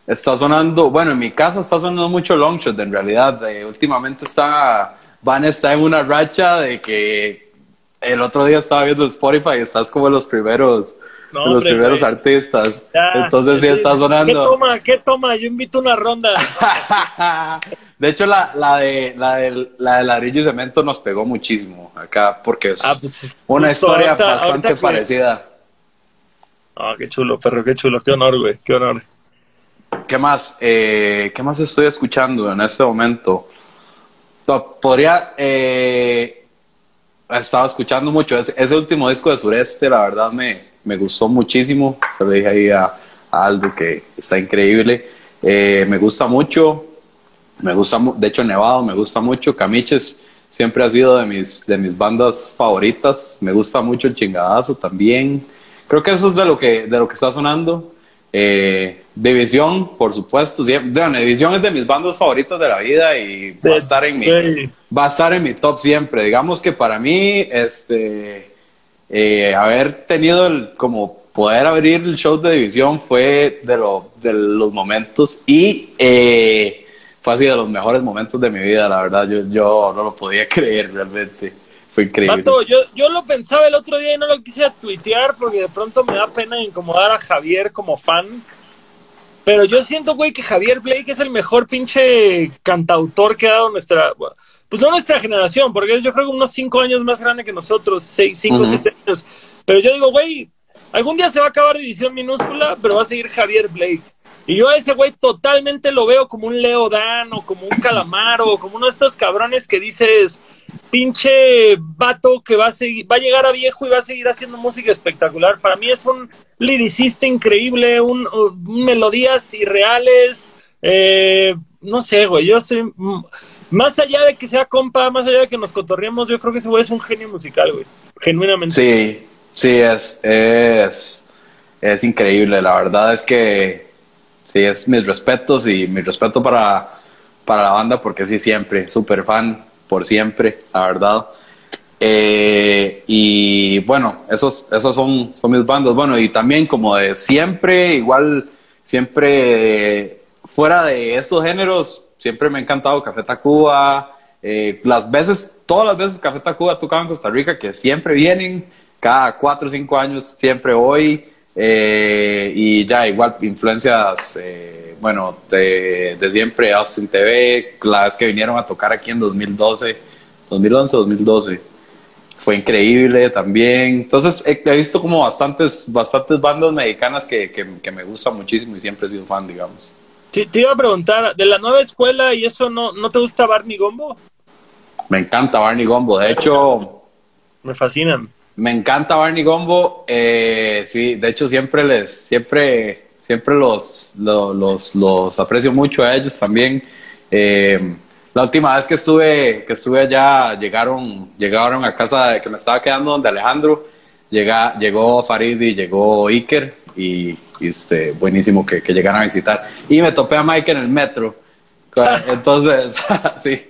está sonando, bueno, en mi casa está sonando mucho Longshot, en realidad. últimamente está, Van está en una racha de que el otro día estaba viendo Spotify y estás como los primeros. los primeros artistas. Entonces sí, está sonando. ¿Qué toma? ¿Qué toma? Yo invito una ronda. (laughs) De hecho, la, la, de, la, de, la de ladrillo y cemento nos pegó muchísimo acá porque es ah, pues, una historia bastante parecida. Ah, qué chulo, perro, qué chulo, qué honor, güey, qué honor. ¿Qué más? Eh, ¿Qué más estoy escuchando en este momento? Podría... Eh, estaba escuchando mucho ese, ese, último disco de Sureste, la verdad me, me gustó muchísimo. Se lo dije ahí a, Aldo que está increíble. Eh, me gusta mucho me gusta, de hecho, Nevado me gusta mucho. Camiches siempre ha sido de mis, de mis bandas favoritas. Me gusta mucho el chingadazo también. Creo que eso es de lo que, de lo que está sonando. Eh, División, por supuesto. Bueno, División es de mis bandas favoritas de la vida y va a estar en mi, va a estar en mi top siempre. Digamos que para mí, este, eh, haber tenido el, como poder abrir el show de División fue de, lo, de los momentos y eh, fue así de los mejores momentos de mi vida, la verdad. Yo, yo no lo podía (laughs) creer realmente. Fue increíble. yo, yo lo pensaba el otro día y no lo quise tuitear porque de pronto me da pena incomodar a Javier como fan. Pero yo siento, güey, que Javier Blake es el mejor pinche cantautor que ha dado nuestra, pues no nuestra generación, porque es yo creo que unos cinco años más grande que nosotros, seis, cinco, siete años. Pero yo digo, güey, algún día se va a acabar División Minúscula, pero va a seguir Javier Blake. Y yo a ese güey totalmente lo veo como un Leo Dan o como un Calamaro, como uno de estos cabrones que dices, pinche vato que va a, seguir, va a llegar a viejo y va a seguir haciendo música espectacular. Para mí es un liricista increíble, un, melodías irreales. Eh, no sé, güey, yo soy... Más allá de que sea compa, más allá de que nos cotorriemos, yo creo que ese güey es un genio musical, güey. Genuinamente. Sí, sí, es, es, es increíble. La verdad es que sí, es mis respetos y mi respeto para, para la banda porque sí, siempre, súper fan, por siempre, la verdad. Eh, y bueno, esos, esos son, son mis bandas. Bueno, y también como de siempre, igual, siempre fuera de estos géneros, siempre me ha encantado Café Tacuba. Eh, las veces, todas las veces Café Tacuba tocaba en Costa Rica, que siempre vienen, cada cuatro o cinco años, siempre voy. Eh, y ya, igual, influencias, eh, bueno, de, de, siempre, Austin TV, la vez que vinieron a tocar aquí en 2012, 2011, 2012. Fue increíble también. Entonces, he, visto como bastantes, bastantes bandas mexicanas que, que, me gustan muchísimo y siempre he sido fan, digamos. Te, te, iba a preguntar, de la nueva escuela y eso, ¿no, ¿no te gusta Barney Gombo? Me encanta Barney Gombo, de hecho... Me fascinan. Me encanta Barney Gombo. Eh, sí, de hecho siempre les, siempre, siempre los, los, los, aprecio mucho a ellos también. Eh, la última vez que estuve, que estuve allá, llegaron, llegaron a casa de que me estaba quedando donde Alejandro. Llega, llegó Farid y llegó Iker y, este, buenísimo que, que llegaran a visitar. Y me topé a Mike en el metro. (laughs) Entonces, (laughs) sí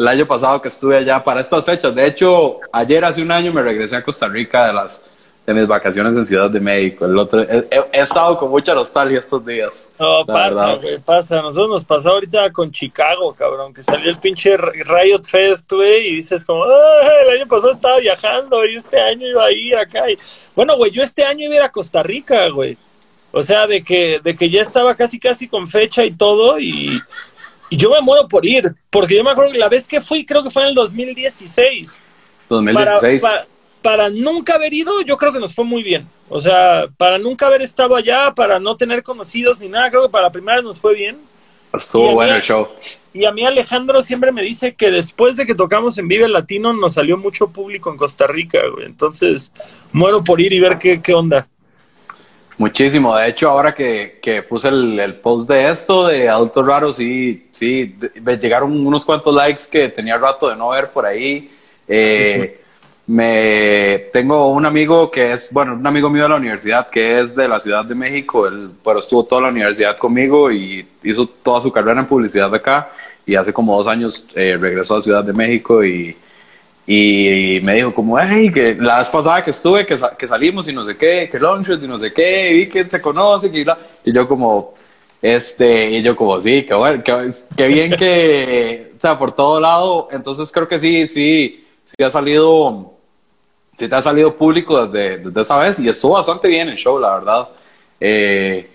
el año pasado que estuve allá para estas fechas. De hecho, ayer hace un año me regresé a Costa Rica de las de mis vacaciones en Ciudad de México. El otro, he, estado con mucha nostalgia estos días. No, pasa, güey, pasa. Nosotros nos pasó ahorita con Chicago, cabrón, que salió el pinche Riot Fest, güey, y dices como, el año pasado estaba viajando y este año iba a ir acá. Bueno, güey, yo este año iba a ir a Costa Rica, güey. O sea, de que, de que ya estaba casi, casi con fecha y todo, y y yo me muero por ir, porque yo me acuerdo que la vez que fui, creo que fue en el 2016. 2016. Para, para, nunca haber ido, yo creo que nos fue muy bien. O sea, para nunca haber estado allá, para no tener conocidos ni nada, creo que para la primera vez nos fue bien. Estuvo bueno el show. Y a mí Alejandro siempre me dice que después de que tocamos en Vive Latino nos salió mucho público en Costa Rica, güey. Entonces, muero por ir y ver qué, qué onda. Muchísimo. De hecho, ahora que, que puse el, el, post de esto, de Adultos Raros, sí, sí, me llegaron unos cuantos likes que tenía rato de no ver por ahí. Eh, me tengo un amigo que es, bueno, un amigo mío de la universidad que es de la Ciudad de México, él, pero estuvo toda la universidad conmigo y hizo toda su carrera en publicidad acá y hace como dos años eh, regresó a Ciudad de México y y me dijo como, hey, que la vez pasada que estuve, que, que salimos y no sé qué, que lunches y no sé qué, vi que se conoce, y, y yo como, este, y yo como, sí, que bueno, que, bien que, o sea, por todo lado, entonces creo que sí, sí, sí ha salido, sí te ha salido público desde, desde esa vez y estuvo bastante bien el show, la verdad. Eh,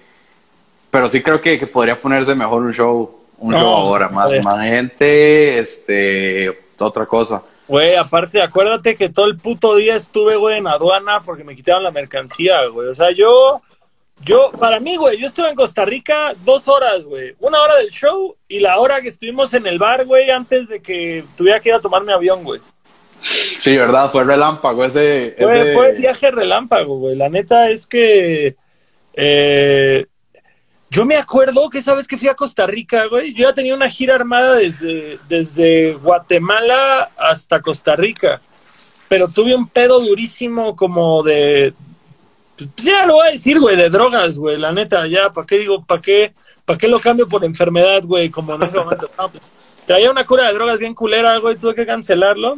pero sí creo que, que, podría ponerse mejor un show, un show ahora, más, más gente, este, otra cosa. Güey, aparte, acuérdate que todo el puto día estuve, güey, en aduana porque me quitaron la mercancía, güey. O sea, yo, yo, para mí, güey, yo estuve en Costa Rica dos horas, güey. Una hora del show y la hora que estuvimos en el bar, güey, antes de que tuviera que ir a tomar mi avión, güey. Sí, verdad, fue relámpago ese. Fue el viaje relámpago, güey. La neta es que. Eh, yo me acuerdo que sabes que fui a Costa Rica, güey. Yo ya tenía una gira armada desde, desde Guatemala hasta Costa Rica. Pero tuve un pedo durísimo como de. Pues ya lo voy a decir, güey, de drogas, güey. La neta, ya, ¿para qué digo? ¿Para qué, ¿Para qué lo cambio por enfermedad, güey? Como en ese momento. No, pues traía una cura de drogas bien culera, güey. Tuve que cancelarlo.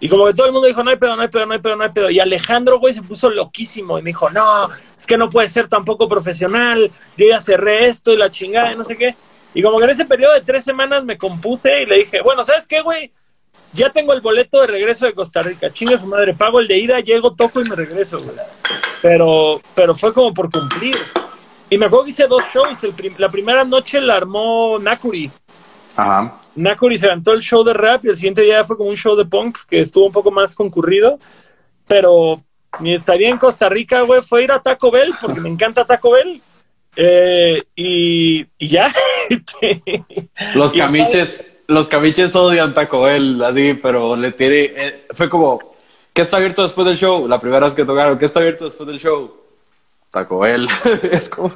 Y como que todo el mundo dijo, no hay pedo, no hay pedo, no hay pedo, no hay pedo. Y Alejandro, güey, se puso loquísimo y me dijo, no, es que no puede ser tampoco profesional, yo ya cerré esto y la chingada y no sé qué. Y como que en ese periodo de tres semanas me compuse y le dije, bueno, ¿sabes qué, güey? Ya tengo el boleto de regreso de Costa Rica, chinga su madre, pago el de ida, llego, toco y me regreso, güey. Pero, pero fue como por cumplir. Y me acuerdo que hice dos shows. La primera noche la armó Nakuri. Ajá. Nakuri se aventó el show de rap y el siguiente día fue como un show de punk que estuvo un poco más concurrido. Pero mi estadía en Costa Rica, güey, fue ir a Taco Bell porque me encanta Taco Bell. Eh, y, y ya. (laughs) Los camiches, los camiches odian Taco Bell, así, pero le tiene, eh, fue como, ¿qué está abierto después del show? La primera vez que tocaron, ¿qué está abierto después del show? Taco Bell, (laughs) es como,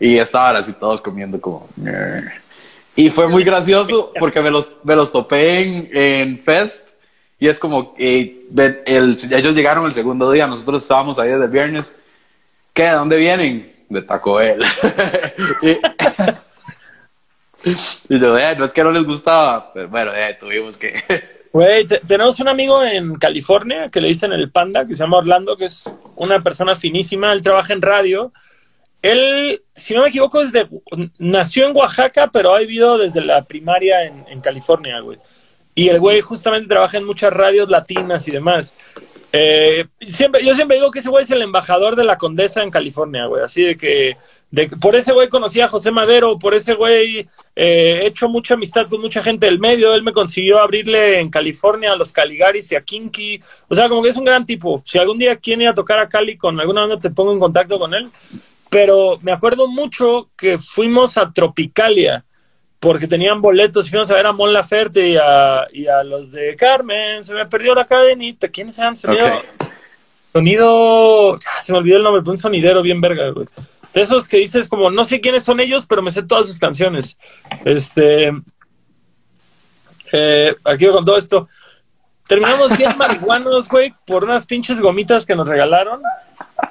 y estaban así todos comiendo como. Y fue muy gracioso porque me los, me los topé en, en Fest, y es como, eh, el, ellos llegaron el segundo día, nosotros estábamos ahí desde el viernes, ¿qué? ¿De dónde vienen? De Taco Bell. (laughs) Y- (laughs) y yo, eh, no es que no les gustaba, pero bueno, eh, tuvimos que. (laughs) Güey, te- tenemos un amigo en California que le dicen el Panda, que se llama Orlando, que es una persona finísima. Él trabaja en radio. Él, si no me equivoco, es de, nació en Oaxaca, pero ha vivido desde la primaria en, California, güey. Y el güey justamente trabaja en muchas radios latinas y demás. Eh, siempre, yo siempre digo que ese güey es el embajador de la condesa en California, güey. Así de que, de por ese güey conocí a José Madero, por ese güey eh, he hecho mucha amistad con mucha gente del medio. Él me consiguió abrirle en California a los Caligaris y a Kinky. O sea, como que es un gran tipo. Si algún día quiere ir a tocar a Cali con alguna banda, te pongo en contacto con él. Pero me acuerdo mucho que fuimos a Tropicalia porque tenían boletos y fuimos a ver a Mon Laferte y a, y a los de Carmen, se me perdió la cadenita, ¿quiénes eran? Sonido, sonido, ah, se me olvidó el nombre, pero un sonidero bien verga, güey. De esos que dices como, no sé quiénes son ellos, pero me sé todas sus canciones. Este, eh, aquí con todo esto. Terminamos bien (laughs) marihuanos, güey, por unas pinches gomitas que nos regalaron.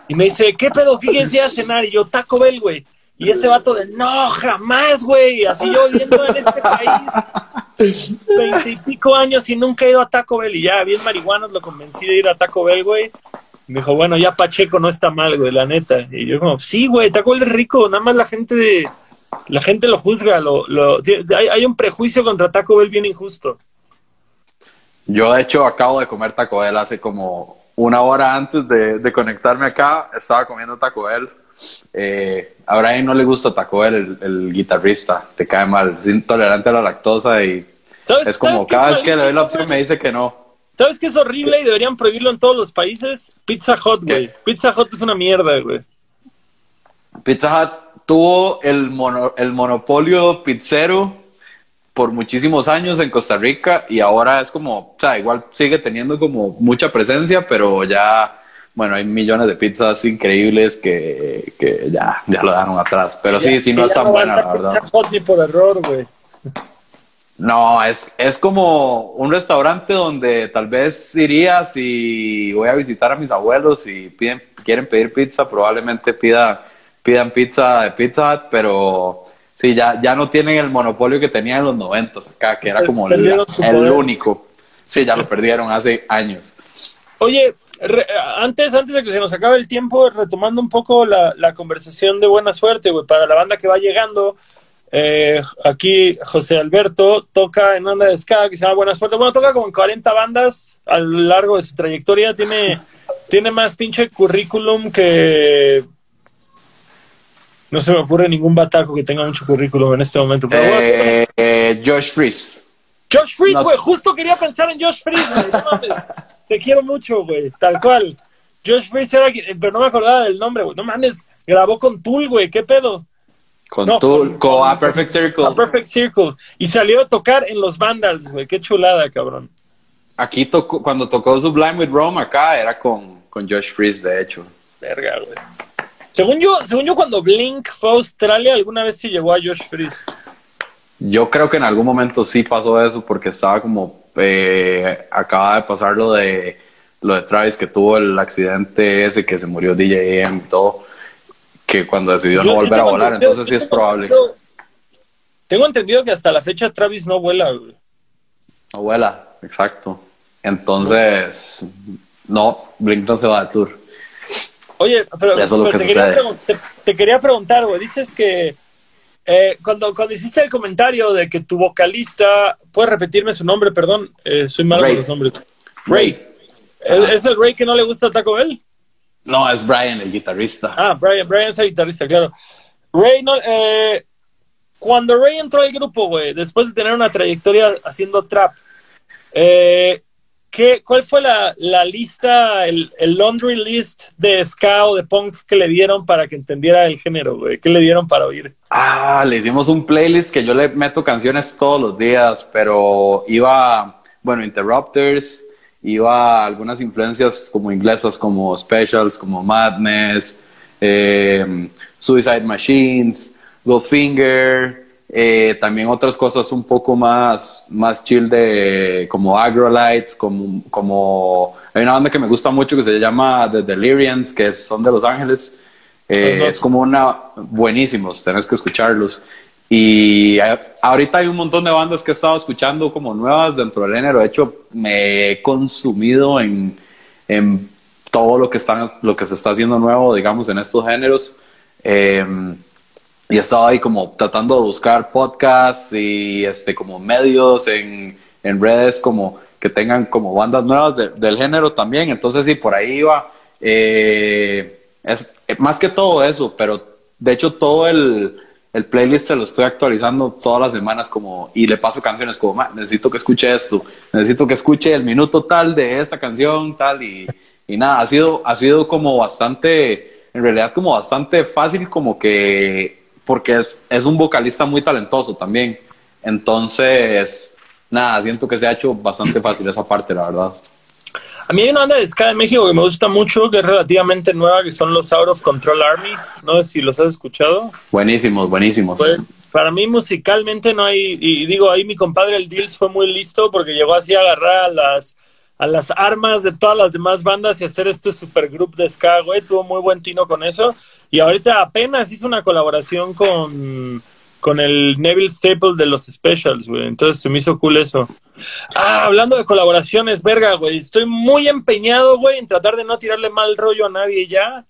Y me dice, ¿qué pedo? ¿Qué quieres ir a cenar? Y yo, Taco Bell, güey. Y ese vato de, no, jamás, güey. Así yo viviendo en este país, veintipico años y nunca he ido a Taco Bell. Y ya, bien marihuanos, lo convencí de ir a Taco Bell, güey. Me dijo, bueno, ya Pacheco no está mal, güey, la neta. Y yo como, sí, güey, Taco Bell es rico. Nada más la gente de... La gente lo juzga, lo, hay, hay un prejuicio contra Taco Bell bien injusto. Yo, de hecho, acabo de comer Taco Bell hace como una hora antes de, de conectarme acá. Estaba comiendo Taco Bell. Eh, a Brian no le gusta Taco Bell, el, el guitarrista. Te cae mal. Es intolerante a la lactosa y ¿Sabes, es como sabes cada vez que le doy la opción me dice que no. ¿Sabes qué es horrible y deberían prohibirlo en todos los países? Pizza Hut, güey. Pizza Hut es una mierda, güey. Pizza Hut tuvo el, mono- el monopolio pizzero por muchísimos años en Costa Rica y ahora es como, o sea, igual sigue teniendo como mucha presencia, pero ya, bueno, hay millones de pizzas increíbles que, que ya, ya lo dejaron atrás. Pero sí, Ya- sí, no es tan buena, la verdad. Por error, güey. No, es, es como un restaurante donde tal vez iría si voy a visitar a mis abuelos y piden, quieren pedir pizza, probablemente pida, pidan pizza de Pizza Hut, pero sí, ya, ya no tienen el monopolio que tenían en los noventas acá, que era como el, único. Sí, ya lo perdieron hace años. Oye, re- antes, antes de que se nos acabe el tiempo, retomando un poco la, la conversación de buena suerte, güey, para la banda que va llegando. eh, aquí José Alberto toca en onda de ska que se llama Buena Suerte. Bueno, toca como en 40 bandas a lo largo de su trayectoria. Tiene, tiene más pinche currículum que. No se me ocurre ningún bataco que tenga mucho currículum en este momento. Pero bueno, Eh, eh, Josh Freeze. Josh No. güey. Justo quería pensar en Josh Freeze, güey. No mames. Te quiero mucho, güey. Tal cual. Josh Freeze era quien- pero no me acordaba del nombre, güey. No mames. Grabó con Tool, güey. ¿Qué pedo? Con No, tu, con- con, con- A Perfect Circle. A Perfect Circle. Y salió a tocar en los Vandals, güey. Qué chulada, cabrón. Aquí tocó, cuando tocó Sublime with Rome acá, era con, con Josh Freeze, de hecho. Verga, güey. Según yo, según yo, cuando Blink fue a Australia, alguna vez sí llegó a Josh Freeze. Yo creo que en algún momento sí pasó eso porque estaba como eh, acaba de pasar lo de lo de Travis que tuvo el accidente ese que se murió DJ AM y todo que cuando decidió Yo- no volver a volar entonces sí es probable Tengo entendido que hasta la fecha Travis no vuela, güey. no vuela exacto entonces no Blink no se va de tour Oye, pero, que te, quería sucede. pregun- te- te quería preguntar, güey. Dices que eh, cuando, cuando hiciste el comentario de que tu vocalista, ¿puedes repetirme su nombre? Perdón, eh, soy malo con los nombres. Ray ¿Es, es el Ray que no le gusta Taco Bell? No, es Brian, el guitarrista. Ah, Brian, Brian es el guitarrista, claro. Ray, no, eh, cuando Ray entró al grupo, güey, después de tener una trayectoria haciendo trap, eh, ¿qué, ¿cuál fue la, la lista, el, laundry list de ska o de punk que le dieron para que entendiera el género, güey? ¿Qué le dieron para oír? Ah, le hicimos un playlist que yo le meto canciones todos los días, pero iba, bueno, Interrupters, iba algunas influencias como inglesas, como Specials, como Madness, eh, Suicide Machines, Goldfinger, eh, también otras cosas un poco más, más chill de como Agrolites, como, como hay una banda que me gusta mucho que se llama The Delirians, que son de Los Ángeles. Eh, es como una buenísimos, tenés que escucharlos. Y ahorita hay un montón de bandas que he estado escuchando como nuevas dentro del género. De hecho, me he consumido en, en todo lo que, están, lo que se está haciendo nuevo, digamos, en estos géneros. Eh, y he estado ahí como tratando de buscar podcasts y este como medios en, en redes como que tengan como bandas nuevas del género también. Entonces sí, por ahí iba. Eh, es más que todo eso, pero de hecho todo el, el, playlist se lo estoy actualizando todas las semanas como y le paso canciones como necesito que escuche esto, necesito que escuche el minuto tal de esta canción tal y, y nada, ha sido, ha sido como bastante, en realidad como bastante fácil como que porque es, es un vocalista muy talentoso también. Entonces, nada, siento que se ha hecho bastante fácil esa parte, la verdad. A mí hay una banda de ska de México que me gusta mucho, que es relativamente nueva, que son los Out of Control Army. No sé si los has escuchado. Buenísimos, buenísimos. Pues, para mí musicalmente no hay, y digo, ahí mi compadre el Deals fue muy listo porque llegó así a agarrar a las, a las armas de todas las demás bandas y hacer este supergroup de ska, güey. Tuvo muy buen tino con eso. Y ahorita apenas hizo una colaboración con, con el Neville Staple de los Specials, güey. Entonces se me hizo cool eso. Ah, hablando de colaboraciones, verga, güey. Estoy muy empeñado, güey, en tratar de no tirarle mal rollo a nadie ya.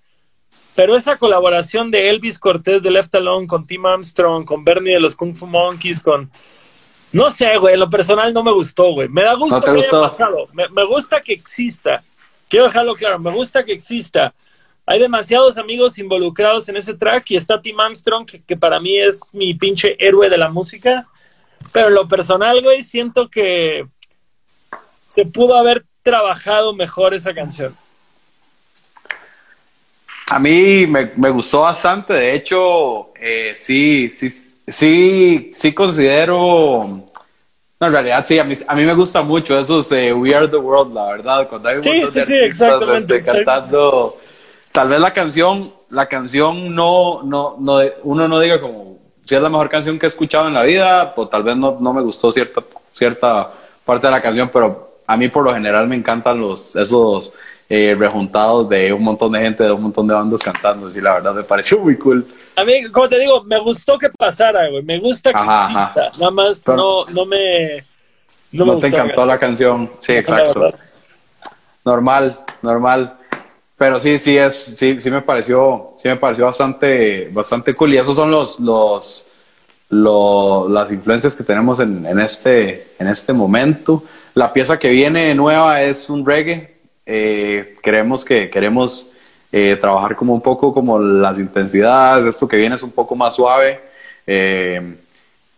Pero esa colaboración de Elvis Cortés de Left Alone con Tim Armstrong, con Bernie de los Kung Fu Monkeys, con no sé, güey, lo personal no me gustó, güey. Me da gusto que haya pasado. Me, gusta que exista. Quiero dejarlo claro, me gusta que exista. Hay demasiados amigos involucrados en ese track y está Tim Armstrong, que, para mí es mi pinche héroe de la música. Pero lo personal, güey, siento que se pudo haber trabajado mejor esa canción. A mí me, me gustó bastante, de hecho, eh, sí, sí, Sí, sí considero. No, en realidad sí, a mí, a mí me gusta mucho esos de We Are the World, la verdad. Cuando hay un sí, sí, sí, exactamente, cantando. Tal vez la canción, la canción no, no, no, uno no diga como si es la mejor canción que he escuchado en la vida, o tal vez no, no me gustó cierta, cierta parte de la canción, pero a mí por lo general me encantan los, esos eh, rejuntados de un montón de gente, de un montón de bandas cantando, y la verdad me pareció muy cool. A mí, como te digo, me gustó que pasara, güey. Me gusta que exista. Nada más no, no me. No, te encantó la canción. Sí, exacto. Normal, normal. Pero sí, sí es, sí, sí me pareció, sí me pareció bastante, bastante cool. Y esos son los, los, los las influencias que tenemos en, en, este, en este momento. La pieza que viene nueva es un reggae. Eh, creemos que queremos eh, trabajar como un poco como las intensidades, esto que viene es un poco más suave. Eh,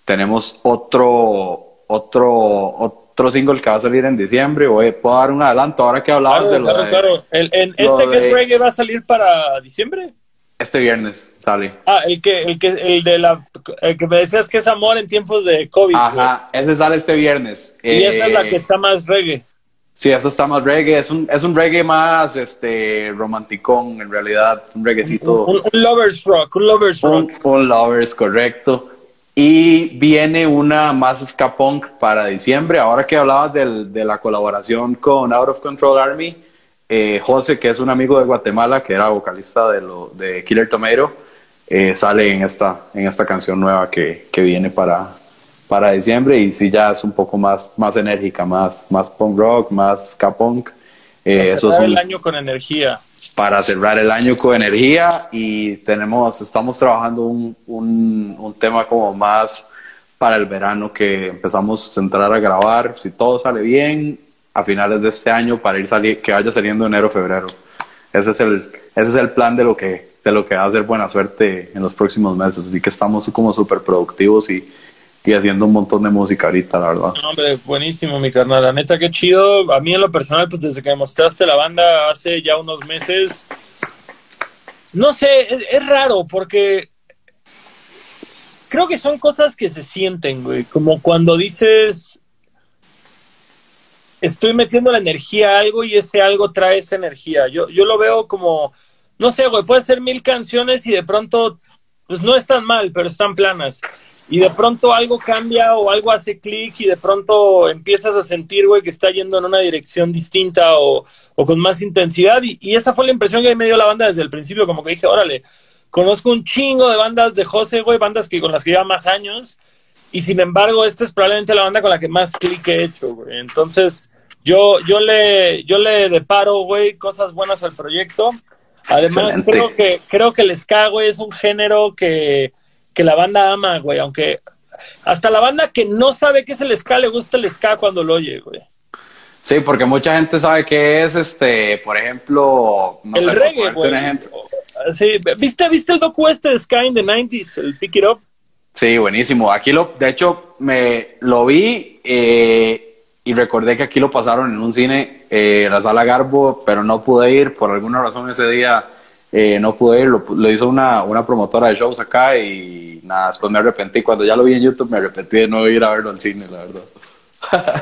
tenemos otro, otro, otro single que va a salir en diciembre. Voy, puedo dar un adelanto ahora que hablamos de lo claro, claro. El, ¿Este que es reggae va a salir para diciembre? Este viernes sale. Ah, el que, el que, el de la, el que me decías que es amor en tiempos de COVID. Ajá, ese sale este viernes. Y esa es la que está más reggae. Sí, eso está más reggae. Es un, es un reggae más este, romanticón, en realidad. Un reggaecito. Un, lovers rock, un lovers rock. Un, lovers, correcto. Y viene una más ska punk para diciembre. Ahora que hablabas del, de la colaboración con Out of Control Army, eh, José, que es un amigo de Guatemala, que era vocalista de, lo, de Killer Tomato, eh, sale en esta, en esta canción nueva que, que viene para, para diciembre y si ya es un poco más, más enérgica, más, más punk rock, más ska punk. Eh, para cerrar el año con energía. Para cerrar el año con energía y tenemos, estamos trabajando un, un, un tema como más para el verano que empezamos a entrar a grabar, si todo sale bien, a finales de este año para ir salir, que vaya saliendo enero, febrero. Ese es el, ese es el plan de lo que, de lo que va a ser buena suerte en los próximos meses. Así que estamos como súper productivos y, y haciendo un montón de música ahorita, la verdad. hombre, buenísimo, mi carnal. La neta, qué chido. A mí en lo personal, pues desde que mostraste la banda hace ya unos meses, no sé, es, raro porque creo que son cosas que se sienten, güey. Como cuando dices, estoy metiendo la energía a algo y ese algo trae esa energía. Yo, yo lo veo como, no sé, güey, puede ser mil canciones y de pronto, pues no están mal, pero están planas y de pronto algo cambia o algo hace clic y de pronto empiezas a sentir, güey, que está yendo en una dirección distinta o, con más intensidad. Y, esa fue la impresión que me dio la banda desde el principio, como que dije, órale, conozco un chingo de bandas de José, güey, bandas que con las que lleva más años. Y sin embargo, esta es probablemente la banda con la que más clic he hecho, güey. Entonces, yo, yo, le, yo le deparo, güey, cosas buenas al proyecto. Además, creo que, creo que el ska, güey, es un género que que la banda ama, güey, aunque hasta la banda que no sabe qué es el ska le gusta el ska cuando lo oye, güey. Sí, porque mucha gente sabe que es, este, por ejemplo, el reggae, güey. Sí, ¿viste, ¿viste el docu este de Sky in the 90s, el Pick It Up? Sí, buenísimo. Aquí lo, de hecho, me lo vi eh, y recordé que aquí lo pasaron en un cine, eh, la sala Garbo, pero no pude ir por alguna razón ese día eh, no pude ir, lo, hizo una, una, promotora de shows acá y nada, después me arrepentí. Cuando ya lo vi en YouTube me arrepentí de no ir a verlo al cine, la verdad.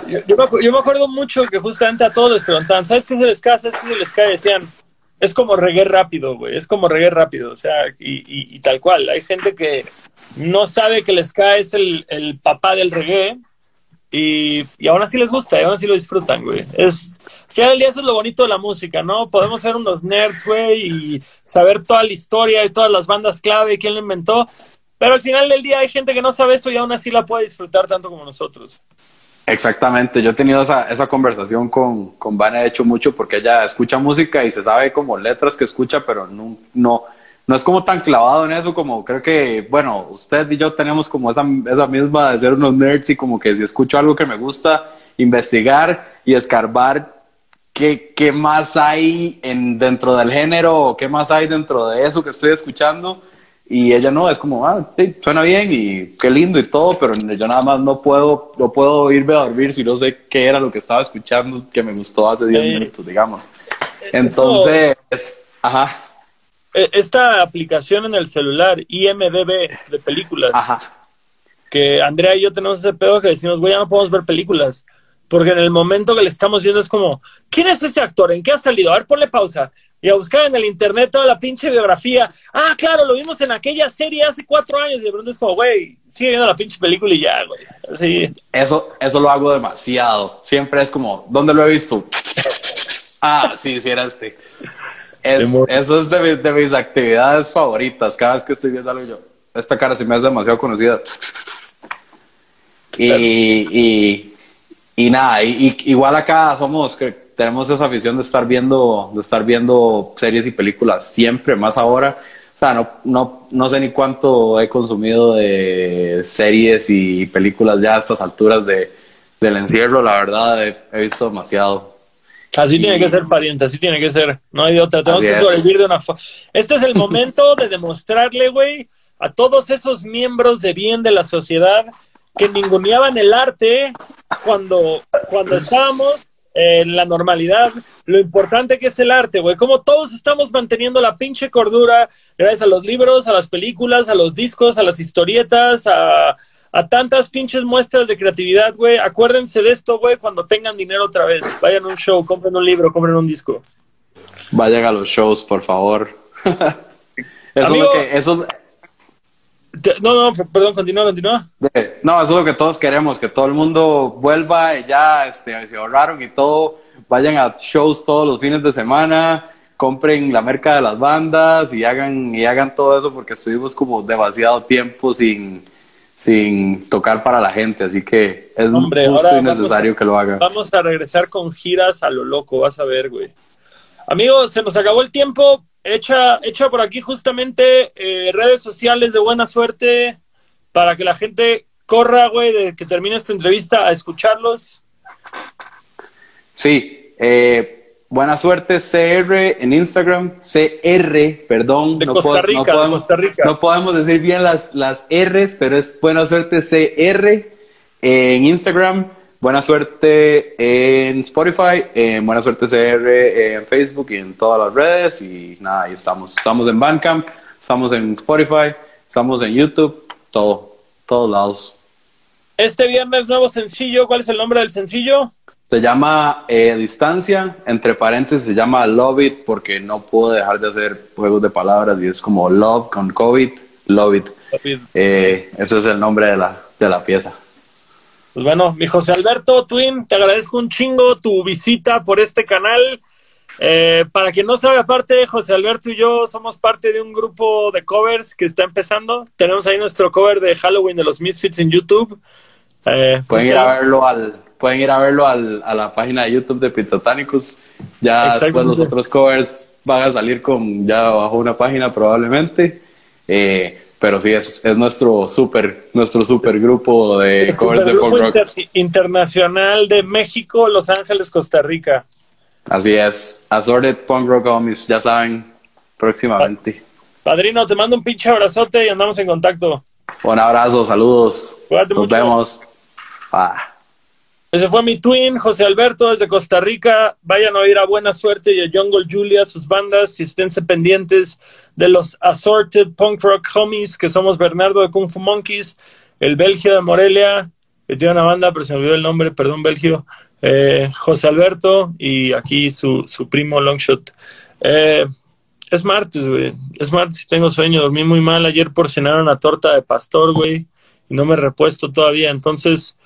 (laughs) yo, me, acuerdo mucho que justamente a todos les preguntaban, ¿sabes qué es el ska? ¿Sabes qué es el ska? decían, es como reggae rápido, güey, es como reggae rápido, o sea, y, y, tal cual. Hay gente que no sabe que el ska es el, el papá del reggae y, y, aún así les gusta, y aún así lo disfrutan, güey. Es, si el día eso es lo bonito de la música, ¿no? Podemos ser unos nerds, güey, y saber toda la historia y todas las bandas clave y quién lo inventó. Pero al final del día hay gente que no sabe eso y aún así la puede disfrutar tanto como nosotros. Exactamente, yo he tenido esa, esa conversación con, con Vane, de hecho, mucho porque ella escucha música y se sabe como letras que escucha, pero no, no, no es como tan clavado en eso como creo que, bueno, usted y yo tenemos como esa, esa misma de ser unos nerds y como que si escucho algo que me gusta, investigar y escarbar qué, qué más hay en, dentro del género o qué más hay dentro de eso que estoy escuchando. Y ella no, es como, ah, sí, suena bien y qué lindo y todo, pero yo nada más no puedo, no puedo irme a dormir si no sé qué era lo que estaba escuchando que me gustó hace 10 minutos, digamos. Entonces, ajá. E, esta aplicación en el celular, IMDB de películas, que Andrea y yo tenemos ese pedo que decimos, güey, ya no podemos ver películas. Porque en el momento que le estamos viendo es como, ¿quién es ese actor? ¿En qué ha salido? A ver, ponle pausa. Y a buscar en el internet toda la pinche biografía. Ah, claro, lo vimos en aquella serie hace cuatro años. Y de pronto es como, güey, sigue viendo la pinche película y ya, güey. Así. Eso, eso lo hago demasiado. Siempre es como, ¿dónde lo he visto? (laughs) ah, sí, sí, era este eso es de, mis actividades favoritas. Cada vez que estoy viendo algo, yo, esta cara se me hace demasiado conocida. Y, y, nada, igual acá somos, que tenemos esa afición de estar viendo, de estar viendo series y películas siempre, más ahora. O sea, no, no, no sé ni cuánto he consumido de series y películas ya a estas alturas de, del encierro, la verdad, he visto demasiado. Así tiene que ser, pariente, así tiene que ser. No hay de otra. Tenemos que sobrevivir de una forma. Este es el momento de demostrarle, güey, a todos esos miembros de bien de la sociedad que ninguneaban el arte cuando, cuando estábamos en la normalidad, lo importante que es el arte, güey. Como todos estamos manteniendo la pinche cordura gracias a los libros, a las películas, a los discos, a las historietas, a, a tantas pinches muestras de creatividad, güey. Acuérdense de esto, güey, cuando tengan dinero otra vez. Vayan a un show, compren un libro, compren un disco. Vayan a los shows, por favor. (laughs) eso es lo que. Eso... No, no, perdón, continúa, continúa. No, eso es lo que todos queremos, que todo el mundo vuelva y ya este, se ahorraron y todo. Vayan a shows todos los fines de semana, compren la merca de las bandas y hagan, y hagan todo eso porque estuvimos como demasiado tiempo sin sin tocar para la gente, así que es justo y necesario que lo haga. Vamos a regresar con giras a lo loco, vas a ver, güey. Amigos, se nos acabó el tiempo. Echa, echa por aquí justamente eh, redes sociales de buena suerte para que la gente corra, güey, de que termine esta entrevista a escucharlos. Sí, eh, Buena suerte CR en Instagram, CR, perdón. De no Costa Rica, no de podemos, Costa Rica. no podemos decir bien las, las R's, pero es buena suerte CR en Instagram, buena suerte en Spotify, en buena suerte CR en Facebook y en todas las redes. Y nada, ahí estamos. Estamos en Bandcamp, estamos en Spotify, estamos en YouTube, todo, todos lados. Este viernes nuevo sencillo, ¿cuál es el nombre del sencillo? Se llama eh, Distancia, entre paréntesis se llama Love It porque no puedo dejar de hacer juegos de palabras y es como Love con COVID, Love It. Eh, ese es el nombre de la, de la pieza. Pues bueno, mi José Alberto Twin, te agradezco un chingo tu visita por este canal. Eh, para quien no sabe, aparte, José Alberto y yo somos parte de un grupo de covers que está empezando. Tenemos ahí nuestro cover de Halloween de los Misfits en YouTube. Eh, pues Pueden ir a verlo al, pueden ir a verlo al, a la página de YouTube de Pitotánicos. Ya después los otros covers van a salir con ya bajo una página probablemente. Eh, pero sí, es, es nuestro super, nuestro super grupo de covers de punk rock. inter- internacional de México, Los Ángeles, Costa Rica. Así es, Assorted Punk Rock Homies, ya saben, próximamente. Padrino, te mando un pinche abrazote y andamos en contacto. Un abrazo, saludos. Cuídate Nos mucho. vemos. Ah. Ese fue mi twin, José Alberto, desde Costa Rica. Vayan a oír a Buena Suerte y a Jungle Julia, sus bandas, y esténse pendientes de los Assorted Punk Rock Homies, que somos Bernardo de Kung Fu Monkeys, el Belgio de Morelia, que tiene una banda, pero se me olvidó el nombre, perdón, Belgio, eh, José Alberto, y aquí su, su primo Longshot. Eh, es martes, güey. Es martes tengo sueño. Dormí muy mal ayer por cenar una torta de pastor, güey. Y no me repuesto todavía. Entonces,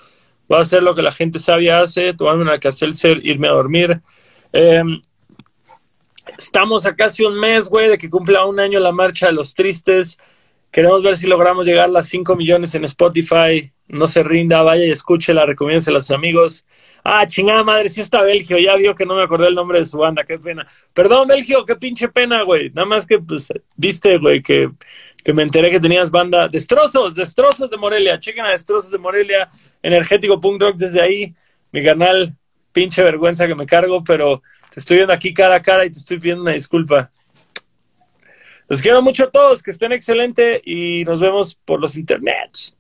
voy a hacer lo que la gente sabia hace, tomarme una Alka-Seltzer, irme a dormir. Eh, estamos a casi un mes, güey, de que cumpla un año la marcha de los tristes. Queremos ver si logramos llegar a las 5 millones en Spotify. No se rinda, vaya y escúchela, recomiéndensela a sus amigos. Ah, chingada madre, sí está Belgio, ya vio que no me acordé el nombre de su banda, qué pena. Perdón, Belgio, qué pinche pena, güey. Nada más que, pues, viste, güey, que, que me enteré que tenías banda. Destrozos, Destrozos de Morelia. Chequen a Destrozos de Morelia, energético punk rock desde ahí. Mi canal, pinche vergüenza que me cargo, pero te estoy viendo aquí cara a cara y te estoy pidiendo una disculpa. Los quiero mucho a todos, que estén excelente y nos vemos por los internets.